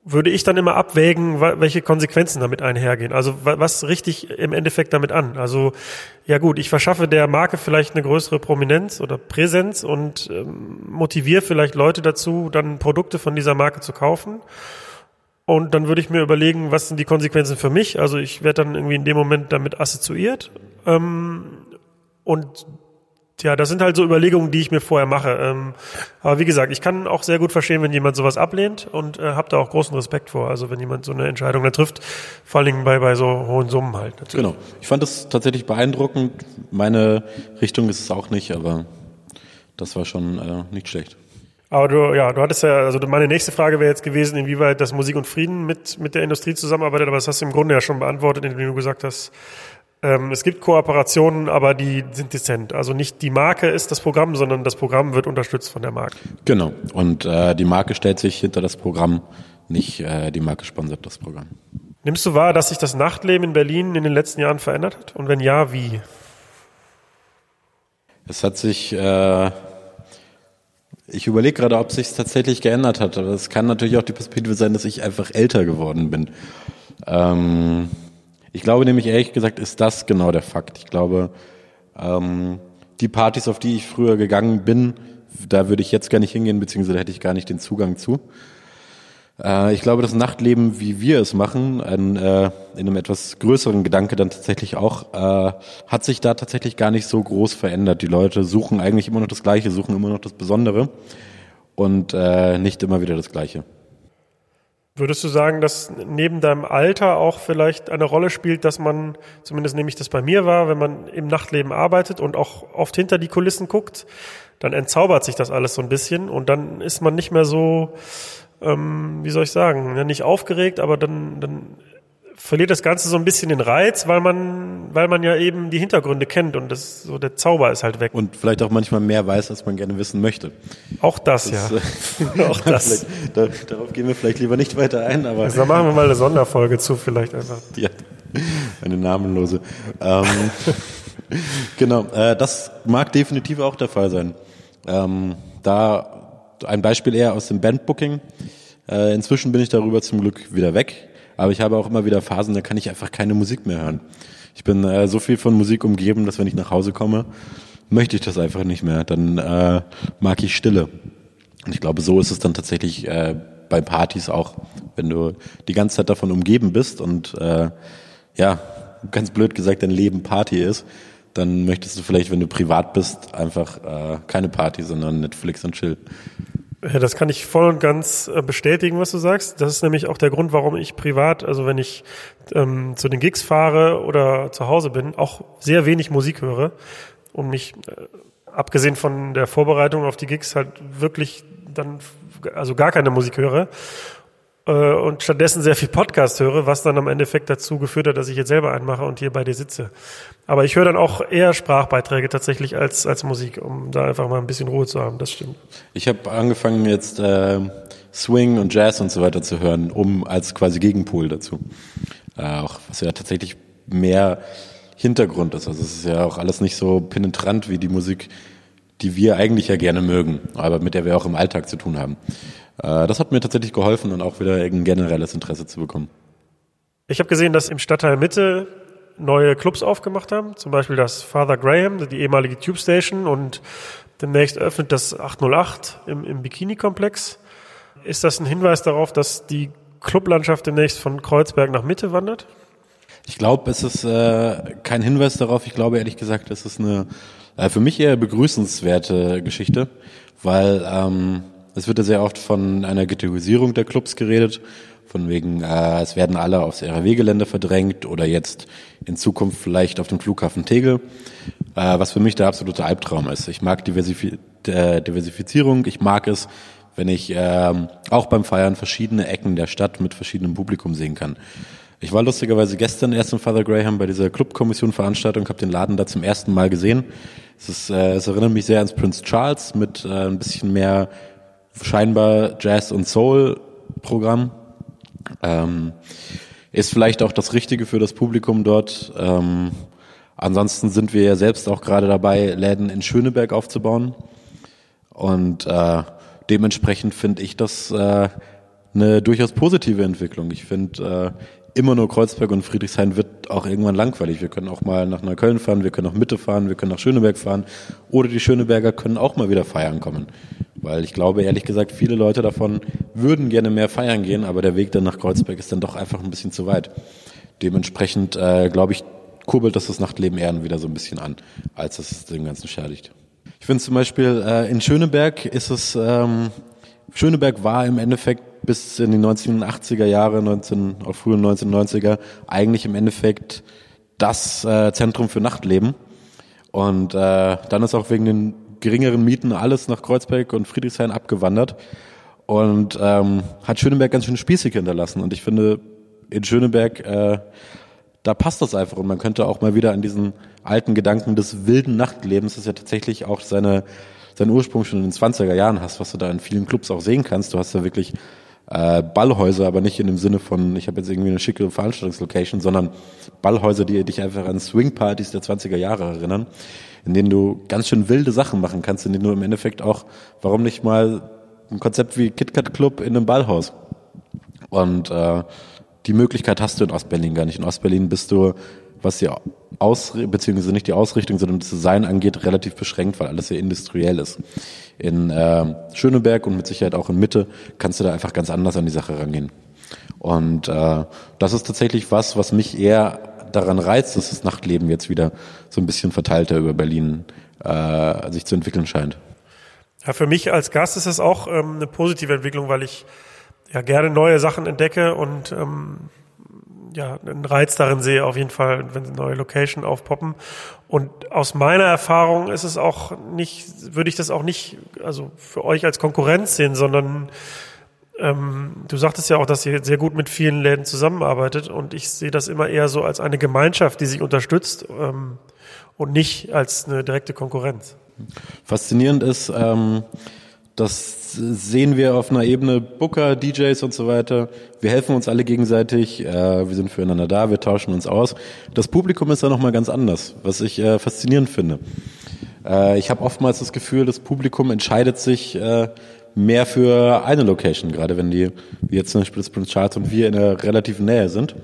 würde ich dann immer abwägen, welche Konsequenzen damit einhergehen. Also was richte ich im Endeffekt damit an? Also ja gut, ich verschaffe der Marke vielleicht eine größere Prominenz oder Präsenz und ähm, motiviere vielleicht Leute dazu, dann Produkte von dieser Marke zu kaufen. Und dann würde ich mir überlegen, was sind die Konsequenzen für mich? Also ich werde dann irgendwie in dem Moment damit assoziiert. Ähm, und Tja, das sind halt so Überlegungen, die ich mir vorher mache. Ähm, aber wie gesagt, ich kann auch sehr gut verstehen, wenn jemand sowas ablehnt und äh, habe da auch großen Respekt vor. Also wenn jemand so eine Entscheidung da trifft, vor allen Dingen bei, bei so hohen Summen halt. Natürlich. Genau. Ich fand das tatsächlich beeindruckend. Meine Richtung ist es auch nicht, aber das war schon äh, nicht schlecht. Aber du, ja, du hattest ja, also meine nächste Frage wäre jetzt gewesen, inwieweit das Musik und Frieden mit, mit der Industrie zusammenarbeitet, aber das hast du im Grunde ja schon beantwortet, indem du gesagt hast, ähm, es gibt Kooperationen, aber die sind dezent. Also nicht die Marke ist das Programm, sondern das Programm wird unterstützt von der Marke. Genau. Und äh, die Marke stellt sich hinter das Programm, nicht äh, die Marke sponsert das Programm. Nimmst du wahr, dass sich das Nachtleben in Berlin in den letzten Jahren verändert hat? Und wenn ja, wie? Es hat sich, äh, ich überlege gerade, ob sich tatsächlich geändert hat. Aber es kann natürlich auch die Perspektive sein, dass ich einfach älter geworden bin. Ähm, ich glaube nämlich ehrlich gesagt, ist das genau der Fakt. Ich glaube, ähm, die Partys, auf die ich früher gegangen bin, da würde ich jetzt gar nicht hingehen, beziehungsweise hätte ich gar nicht den Zugang zu. Äh, ich glaube, das Nachtleben, wie wir es machen, ein, äh, in einem etwas größeren Gedanke dann tatsächlich auch, äh, hat sich da tatsächlich gar nicht so groß verändert. Die Leute suchen eigentlich immer noch das Gleiche, suchen immer noch das Besondere und nicht immer wieder das Gleiche. Würdest du sagen, dass neben deinem Alter auch vielleicht eine Rolle spielt, dass man, zumindest nehme ich das bei mir wahr, wenn man im Nachtleben arbeitet und auch oft hinter die Kulissen guckt, dann entzaubert sich das alles so ein bisschen und dann ist man nicht mehr so, ähm, wie soll ich sagen, nicht aufgeregt, aber dann, dann verliert das Ganze so ein bisschen den Reiz, weil man, weil man ja eben die Hintergründe kennt und das so der Zauber ist halt weg. Und vielleicht auch manchmal mehr weiß, als man gerne wissen möchte. Auch das, das ja. auch das. Da, darauf gehen wir vielleicht lieber nicht weiter ein, aber. Also da machen wir mal eine Sonderfolge zu, vielleicht einfach. Ja, eine namenlose. ähm, genau, äh, das mag definitiv auch der Fall sein. Ähm, da ein Beispiel eher aus dem Bandbooking. Äh, inzwischen bin ich darüber zum Glück wieder weg aber ich habe auch immer wieder Phasen, da kann ich einfach keine Musik mehr hören. Ich bin äh, so viel von Musik umgeben, dass wenn ich nach Hause komme, möchte ich das einfach nicht mehr. Dann äh, mag ich Stille. Und ich glaube, so ist es dann tatsächlich äh, bei Partys auch, wenn du die ganze Zeit davon umgeben bist und äh, ja, ganz blöd gesagt, dein Leben Party ist, dann möchtest du vielleicht, wenn du privat bist, einfach äh, keine Party, sondern Netflix und Chill. Ja, das kann ich voll und ganz äh, bestätigen, was du sagst. Das ist nämlich auch der Grund, warum ich privat, also wenn ich ähm, zu den Gigs fahre oder zu Hause bin, auch sehr wenig Musik höre und mich, äh, abgesehen von der Vorbereitung auf die Gigs, halt wirklich dann, also gar keine Musik höre äh, und stattdessen sehr viel Podcast höre, was dann am Endeffekt dazu geführt hat, dass ich jetzt selber einen mache und hier bei dir sitze. Aber ich höre dann auch eher Sprachbeiträge tatsächlich als, als Musik, um da einfach mal ein bisschen Ruhe zu haben, das stimmt. Ich habe angefangen jetzt äh, Swing und Jazz und so weiter zu hören, um als quasi Gegenpol dazu. Äh, auch was ja tatsächlich mehr Hintergrund ist. Also es ist ja auch alles nicht so penetrant wie die Musik, die wir eigentlich ja gerne mögen, aber mit der wir auch im Alltag zu tun haben. Äh, das hat mir tatsächlich geholfen und auch wieder ein generelles Interesse zu bekommen. Ich habe gesehen, dass im Stadtteil Mitte neue Clubs aufgemacht haben, zum Beispiel das Father Graham, die ehemalige Tube Station und demnächst öffnet das 808 im, im Bikini-Komplex. Ist das ein Hinweis darauf, dass die Clublandschaft demnächst von Kreuzberg nach Mitte wandert? Ich glaube, es ist äh, kein Hinweis darauf. Ich glaube ehrlich gesagt, es ist eine äh, für mich eher begrüßenswerte Geschichte, weil ähm, es wird ja sehr oft von einer Ghettoisierung der Clubs geredet, von wegen, äh, es werden alle aufs RW-Gelände verdrängt oder jetzt in Zukunft vielleicht auf dem Flughafen Tegel, äh, was für mich der absolute Albtraum ist. Ich mag Diversifi äh, Diversifizierung, ich mag es, wenn ich äh, auch beim Feiern verschiedene Ecken der Stadt mit verschiedenem Publikum sehen kann. Ich war lustigerweise gestern erst in Father Graham bei dieser Clubkommission-Veranstaltung, habe den Laden da zum ersten Mal gesehen. Es, ist, äh, es erinnert mich sehr ans Prince Charles mit äh, ein bisschen mehr scheinbar Jazz und Soul Programm. Ähm, ist vielleicht auch das Richtige für das Publikum dort. Ähm, ansonsten sind wir ja selbst auch gerade dabei, Läden in Schöneberg aufzubauen. Und äh, dementsprechend finde ich das äh, eine durchaus positive Entwicklung. Ich finde, äh, immer nur Kreuzberg und Friedrichshain wird auch irgendwann langweilig. Wir können auch mal nach Neukölln fahren, wir können nach Mitte fahren, wir können nach Schöneberg fahren. Oder die Schöneberger können auch mal wieder feiern kommen. Weil ich glaube, ehrlich gesagt, viele Leute davon würden gerne mehr feiern gehen, aber der Weg dann nach Kreuzberg ist dann doch einfach ein bisschen zu weit. Dementsprechend, äh, glaube ich, kurbelt das das Nachtleben eher wieder so ein bisschen an, als dass es dem Ganzen schädigt. Ich finde zum Beispiel, äh, in Schöneberg ist es, ähm, Schöneberg war im Endeffekt bis in die 1980er Jahre, 19, auch frühen 1990er, eigentlich im Endeffekt das äh, Zentrum für Nachtleben. Und äh, dann ist auch wegen den geringeren Mieten alles nach Kreuzberg und Friedrichshain abgewandert und ähm, hat Schöneberg ganz schön spießig hinterlassen. Und ich finde, in Schöneberg, äh, da passt das einfach. Und man könnte auch mal wieder an diesen alten Gedanken des wilden Nachtlebens, das ja tatsächlich auch seine, seinen Ursprung schon in den 20er Jahren hast, was du da in vielen Clubs auch sehen kannst. Du hast da wirklich äh, Ballhäuser, aber nicht in dem Sinne von, ich habe jetzt irgendwie eine schicke Veranstaltungslocation, sondern Ballhäuser, die dich einfach an Swingpartys der 20er Jahre erinnern in denen du ganz schön wilde Sachen machen kannst, in denen du im Endeffekt auch, warum nicht mal ein Konzept wie KitKat Club in einem Ballhaus. Und äh, die Möglichkeit hast du in Ostberlin gar nicht. In Ostberlin bist du, was die Aus beziehungsweise nicht die Ausrichtung, sondern das Design angeht, relativ beschränkt, weil alles sehr industriell ist. In äh, Schöneberg und mit Sicherheit auch in Mitte kannst du da einfach ganz anders an die Sache rangehen. Und äh, das ist tatsächlich was, was mich eher daran reizt, dass das Nachtleben jetzt wieder so ein bisschen verteilter über Berlin äh, sich zu entwickeln scheint. Ja, für mich als Gast ist es auch ähm, eine positive Entwicklung, weil ich ja gerne neue Sachen entdecke und ähm, ja, einen Reiz darin sehe, auf jeden Fall, wenn neue Location aufpoppen. Und aus meiner Erfahrung ist es auch nicht, würde ich das auch nicht, also für euch als Konkurrenz sehen, sondern ähm, du sagtest ja auch, dass ihr sehr gut mit vielen Läden zusammenarbeitet und ich sehe das immer eher so als eine Gemeinschaft, die sich unterstützt ähm, und nicht als eine direkte Konkurrenz. Faszinierend ist, ähm, das sehen wir auf einer Ebene Booker, DJs und so weiter. Wir helfen uns alle gegenseitig, äh, wir sind füreinander da, wir tauschen uns aus. Das Publikum ist da nochmal ganz anders, was ich äh, faszinierend finde. Äh, ich habe oftmals das Gefühl, das Publikum entscheidet sich äh, mehr für eine Location, gerade wenn die, wie jetzt zum Beispiel das Prince Charles und wir in der relativen Nähe sind.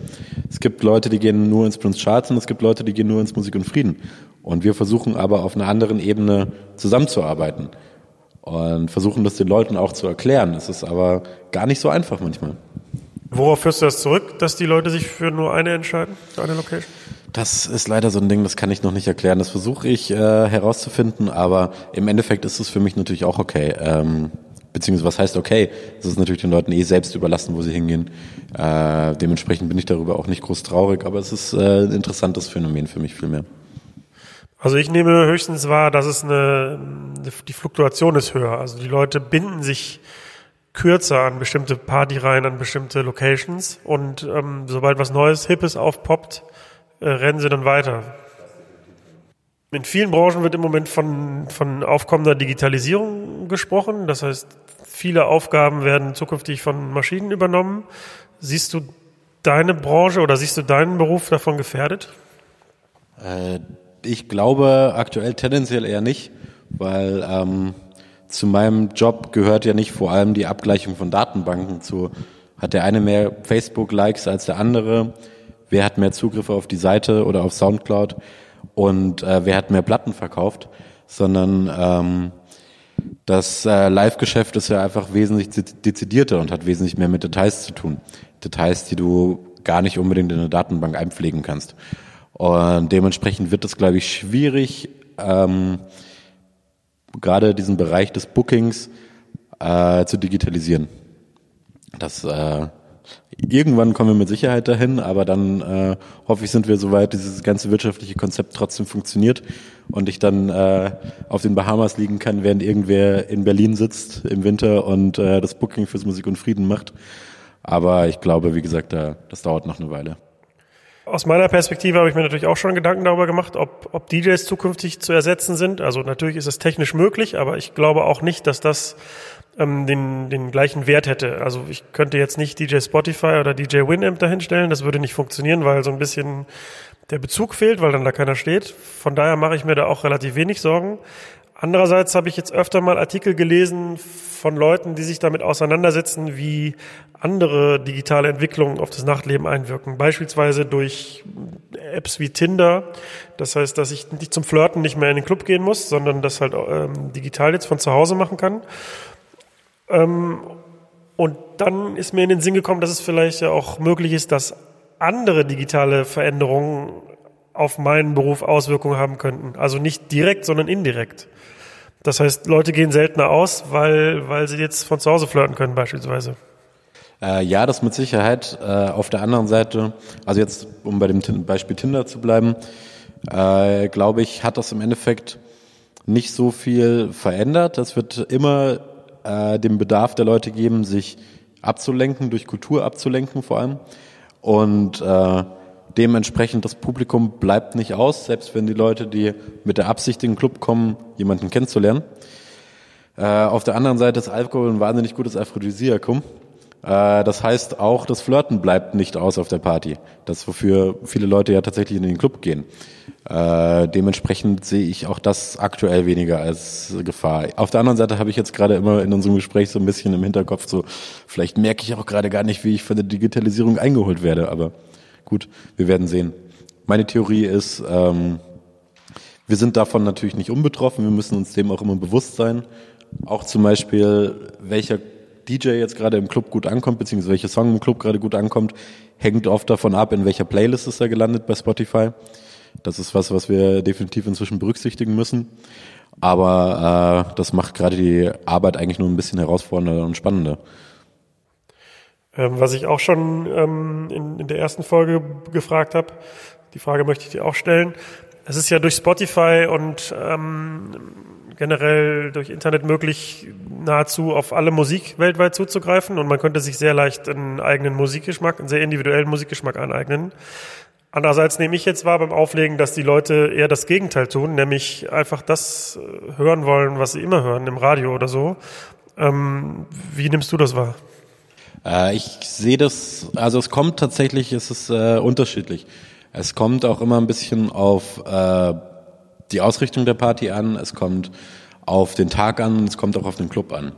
Es gibt Leute, die gehen nur ins Prince Charles und es gibt Leute, die gehen nur ins Musik und Frieden. Und wir versuchen aber auf einer anderen Ebene zusammenzuarbeiten und versuchen das den Leuten auch zu erklären. Es ist aber gar nicht so einfach manchmal. Worauf führst du das zurück, dass die Leute sich für nur eine entscheiden, für eine Location? Das ist leider so ein Ding, das kann ich noch nicht erklären. Das versuche ich äh, herauszufinden, aber im Endeffekt ist es für mich natürlich auch okay. Ähm, beziehungsweise was heißt okay? Es ist natürlich den Leuten eh selbst überlassen, wo sie hingehen. Äh, dementsprechend bin ich darüber auch nicht groß traurig, aber es ist äh, ein interessantes Phänomen für mich vielmehr. Also ich nehme höchstens wahr, dass es eine, die Fluktuation ist höher. Also die Leute binden sich kürzer an bestimmte Partyreihen, an bestimmte Locations und ähm, sobald was Neues, Hippes aufpoppt, äh, rennen sie dann weiter. In vielen Branchen wird im Moment von, von aufkommender Digitalisierung gesprochen. Das heißt, viele Aufgaben werden zukünftig von Maschinen übernommen. Siehst du deine Branche oder siehst du deinen Beruf davon gefährdet? Äh, ich glaube aktuell tendenziell eher nicht, weil ähm, zu meinem Job gehört ja nicht vor allem die Abgleichung von Datenbanken zu. Hat der eine mehr Facebook-Likes als der andere? Wer hat mehr Zugriffe auf die Seite oder auf Soundcloud? Und äh, wer hat mehr Platten verkauft? Sondern ähm, das äh, Live-Geschäft ist ja einfach wesentlich dezidierter und hat wesentlich mehr mit Details zu tun. Details, die du gar nicht unbedingt in eine Datenbank einpflegen kannst. Und dementsprechend wird es, glaube ich, schwierig, ähm, gerade diesen Bereich des Bookings äh, zu digitalisieren. Das äh, irgendwann kommen wir mit Sicherheit dahin, aber dann äh, hoffe ich, sind wir soweit, dieses ganze wirtschaftliche Konzept trotzdem funktioniert und ich dann äh, auf den Bahamas liegen kann, während irgendwer in Berlin sitzt im Winter und äh, das Booking fürs Musik und Frieden macht. Aber ich glaube, wie gesagt, da, das dauert noch eine Weile. Aus meiner Perspektive habe ich mir natürlich auch schon Gedanken darüber gemacht, ob, ob DJs zukünftig zu ersetzen sind. Also natürlich ist es technisch möglich, aber ich glaube auch nicht, dass das ähm, den, den gleichen Wert hätte. Also ich könnte jetzt nicht DJ Spotify oder DJ Winamp dahinstellen, das würde nicht funktionieren, weil so ein bisschen der Bezug fehlt, weil dann da keiner steht. Von daher mache ich mir da auch relativ wenig Sorgen. Andererseits habe ich jetzt öfter mal Artikel gelesen von Leuten, die sich damit auseinandersetzen, wie andere digitale Entwicklungen auf das Nachtleben einwirken. Beispielsweise durch Apps wie Tinder. Das heißt, dass ich nicht zum Flirten nicht mehr in den Club gehen muss, sondern das halt ähm, digital jetzt von zu Hause machen kann. Ähm, und dann ist mir in den Sinn gekommen, dass es vielleicht ja auch möglich ist, dass andere digitale Veränderungen auf meinen Beruf Auswirkungen haben könnten. Also nicht direkt, sondern indirekt. Das heißt, Leute gehen seltener aus, weil, weil sie jetzt von zu Hause flirten können beispielsweise. Äh, ja, das mit Sicherheit. Äh, auf der anderen Seite, also jetzt, um bei dem Beispiel Tinder zu bleiben, äh, glaube ich, hat das im Endeffekt nicht so viel verändert. Das wird immer äh, den Bedarf der Leute geben, sich abzulenken, durch Kultur abzulenken vor allem. Und äh, Dementsprechend das Publikum bleibt nicht aus, selbst wenn die Leute, die mit der Absicht in den Club kommen, jemanden kennenzulernen. Äh, auf der anderen Seite ist Alkohol ein wahnsinnig gutes Aphrodisiakum. Äh, das heißt, auch das Flirten bleibt nicht aus auf der Party. Das, wofür viele Leute ja tatsächlich in den Club gehen. Äh, dementsprechend sehe ich auch das aktuell weniger als Gefahr. Auf der anderen Seite habe ich jetzt gerade immer in unserem Gespräch so ein bisschen im Hinterkopf so, vielleicht merke ich auch gerade gar nicht, wie ich von der Digitalisierung eingeholt werde, aber Gut, wir werden sehen. Meine Theorie ist, ähm, wir sind davon natürlich nicht unbetroffen, wir müssen uns dem auch immer bewusst sein. Auch zum Beispiel, welcher DJ jetzt gerade im Club gut ankommt, beziehungsweise welcher Song im Club gerade gut ankommt, hängt oft davon ab, in welcher Playlist ist er gelandet bei Spotify. Das ist was, was wir definitiv inzwischen berücksichtigen müssen. Aber äh, das macht gerade die Arbeit eigentlich nur ein bisschen herausfordernder und spannender. Ähm, was ich auch schon ähm, in, in der ersten Folge gefragt habe, die Frage möchte ich dir auch stellen. Es ist ja durch Spotify und ähm, generell durch Internet möglich, nahezu auf alle Musik weltweit zuzugreifen und man könnte sich sehr leicht einen eigenen Musikgeschmack, einen sehr individuellen Musikgeschmack aneignen. Andererseits nehme ich jetzt wahr beim Auflegen, dass die Leute eher das Gegenteil tun, nämlich einfach das äh, hören wollen, was sie immer hören, im Radio oder so. Ähm, wie nimmst du das wahr? Äh, ich sehe das, also es kommt tatsächlich, es ist äh, unterschiedlich. Es kommt auch immer ein bisschen auf äh, die Ausrichtung der Party an, es kommt auf den Tag an, es kommt auch auf den Club an.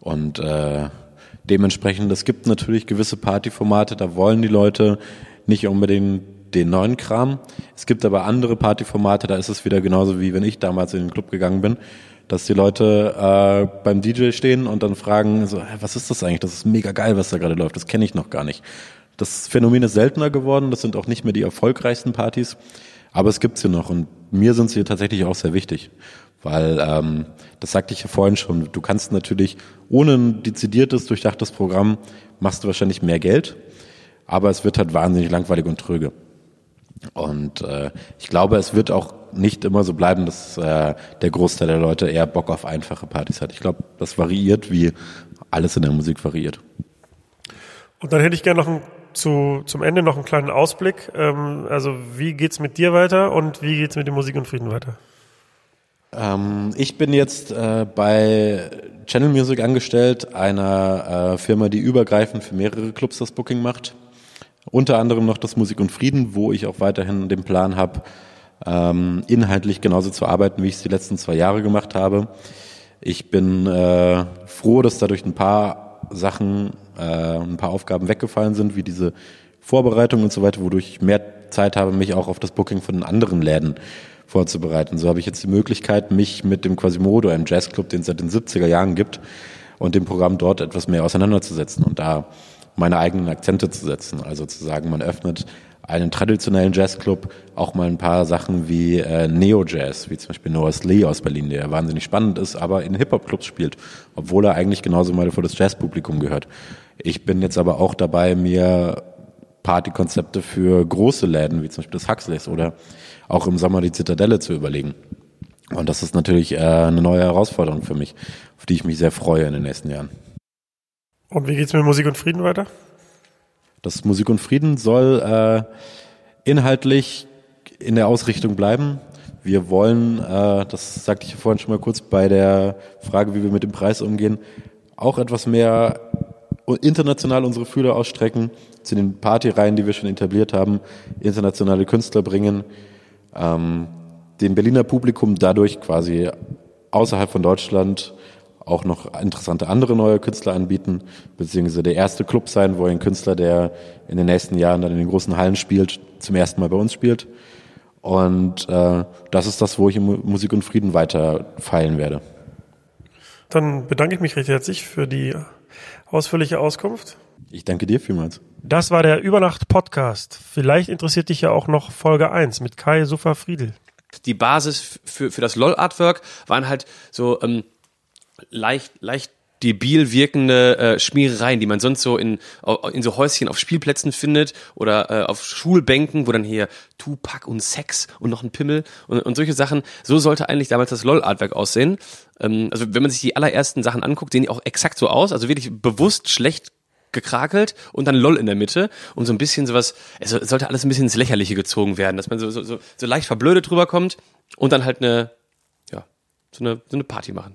Und äh, dementsprechend, es gibt natürlich gewisse Partyformate, da wollen die Leute nicht unbedingt den neuen Kram. Es gibt aber andere Partyformate, da ist es wieder genauso wie wenn ich damals in den Club gegangen bin, dass die Leute äh, beim DJ stehen und dann fragen, so, was ist das eigentlich? Das ist mega geil, was da gerade läuft. Das kenne ich noch gar nicht. Das Phänomen ist seltener geworden. Das sind auch nicht mehr die erfolgreichsten Partys, aber es gibt sie noch und mir sind sie tatsächlich auch sehr wichtig, weil ähm, das sagte ich ja vorhin schon. Du kannst natürlich ohne ein dezidiertes, durchdachtes Programm machst du wahrscheinlich mehr Geld, aber es wird halt wahnsinnig langweilig und tröge. Und äh, ich glaube, es wird auch nicht immer so bleiben, dass äh, der Großteil der Leute eher Bock auf einfache Partys hat. Ich glaube, das variiert, wie alles in der Musik variiert. Und dann hätte ich gerne noch ein, zu, zum Ende noch einen kleinen Ausblick. Ähm, also wie geht's mit dir weiter und wie geht's mit dem Musik und Frieden weiter? Ähm, ich bin jetzt äh, bei Channel Music angestellt, einer äh, Firma, die übergreifend für mehrere Clubs das Booking macht. Unter anderem noch das Musik und Frieden, wo ich auch weiterhin den Plan habe, ähm, inhaltlich genauso zu arbeiten, wie ich es die letzten zwei Jahre gemacht habe. Ich bin äh, froh, dass dadurch ein paar Sachen, äh, ein paar Aufgaben weggefallen sind, wie diese Vorbereitung und so weiter, wodurch ich mehr Zeit habe, mich auch auf das Booking von anderen Läden vorzubereiten. So habe ich jetzt die Möglichkeit, mich mit dem Quasimodo, einem Jazzclub, den es seit den 70er Jahren gibt, und dem Programm dort etwas mehr auseinanderzusetzen und da meine eigenen Akzente zu setzen. Also zu sagen, man öffnet einen traditionellen Jazzclub auch mal ein paar Sachen wie äh, Neo-Jazz, wie zum Beispiel Noah Lee aus Berlin, der wahnsinnig spannend ist, aber in Hip-Hop-Clubs spielt, obwohl er eigentlich genauso mal vor das Jazzpublikum gehört. Ich bin jetzt aber auch dabei, mir Partykonzepte für große Läden, wie zum Beispiel das Huxleys oder auch im Sommer die Zitadelle zu überlegen. Und das ist natürlich äh, eine neue Herausforderung für mich, auf die ich mich sehr freue in den nächsten Jahren. Und wie geht's mit Musik und Frieden weiter? Das Musik und Frieden soll äh, inhaltlich in der Ausrichtung bleiben. Wir wollen, äh, das sagte ich vorhin schon mal kurz bei der Frage, wie wir mit dem Preis umgehen, auch etwas mehr international unsere Fühler ausstrecken, zu den Partyreihen, die wir schon etabliert haben, internationale Künstler bringen, ähm, dem Berliner Publikum dadurch quasi außerhalb von Deutschland auch noch interessante andere neue Künstler anbieten, beziehungsweise der erste Club sein, wo ein Künstler, der in den nächsten Jahren dann in den großen Hallen spielt, zum ersten Mal bei uns spielt. Und äh, das ist das, wo ich in Musik und Frieden weiter feilen werde. Dann bedanke ich mich recht herzlich für die ausführliche Auskunft. Ich danke dir vielmals. Das war der Übernacht-Podcast. Vielleicht interessiert dich ja auch noch Folge 1 mit Kai Suffer Friedel. Die Basis für, für das LOL-Artwork waren halt so ähm, leicht, leicht debil wirkende äh, Schmierereien, die man sonst so in, in so Häuschen auf Spielplätzen findet oder äh, auf Schulbänken, wo dann hier Tupac und Sex und noch ein Pimmel und, und solche Sachen. So sollte eigentlich damals das LOL-Artwerk aussehen. Ähm, also wenn man sich die allerersten Sachen anguckt, sehen die auch exakt so aus, also wirklich bewusst schlecht gekrakelt und dann LOL in der Mitte und so ein bisschen sowas, es sollte alles ein bisschen ins Lächerliche gezogen werden, dass man so, so, so, leicht verblödet drüber kommt und dann halt eine, ja, so eine, so eine Party machen.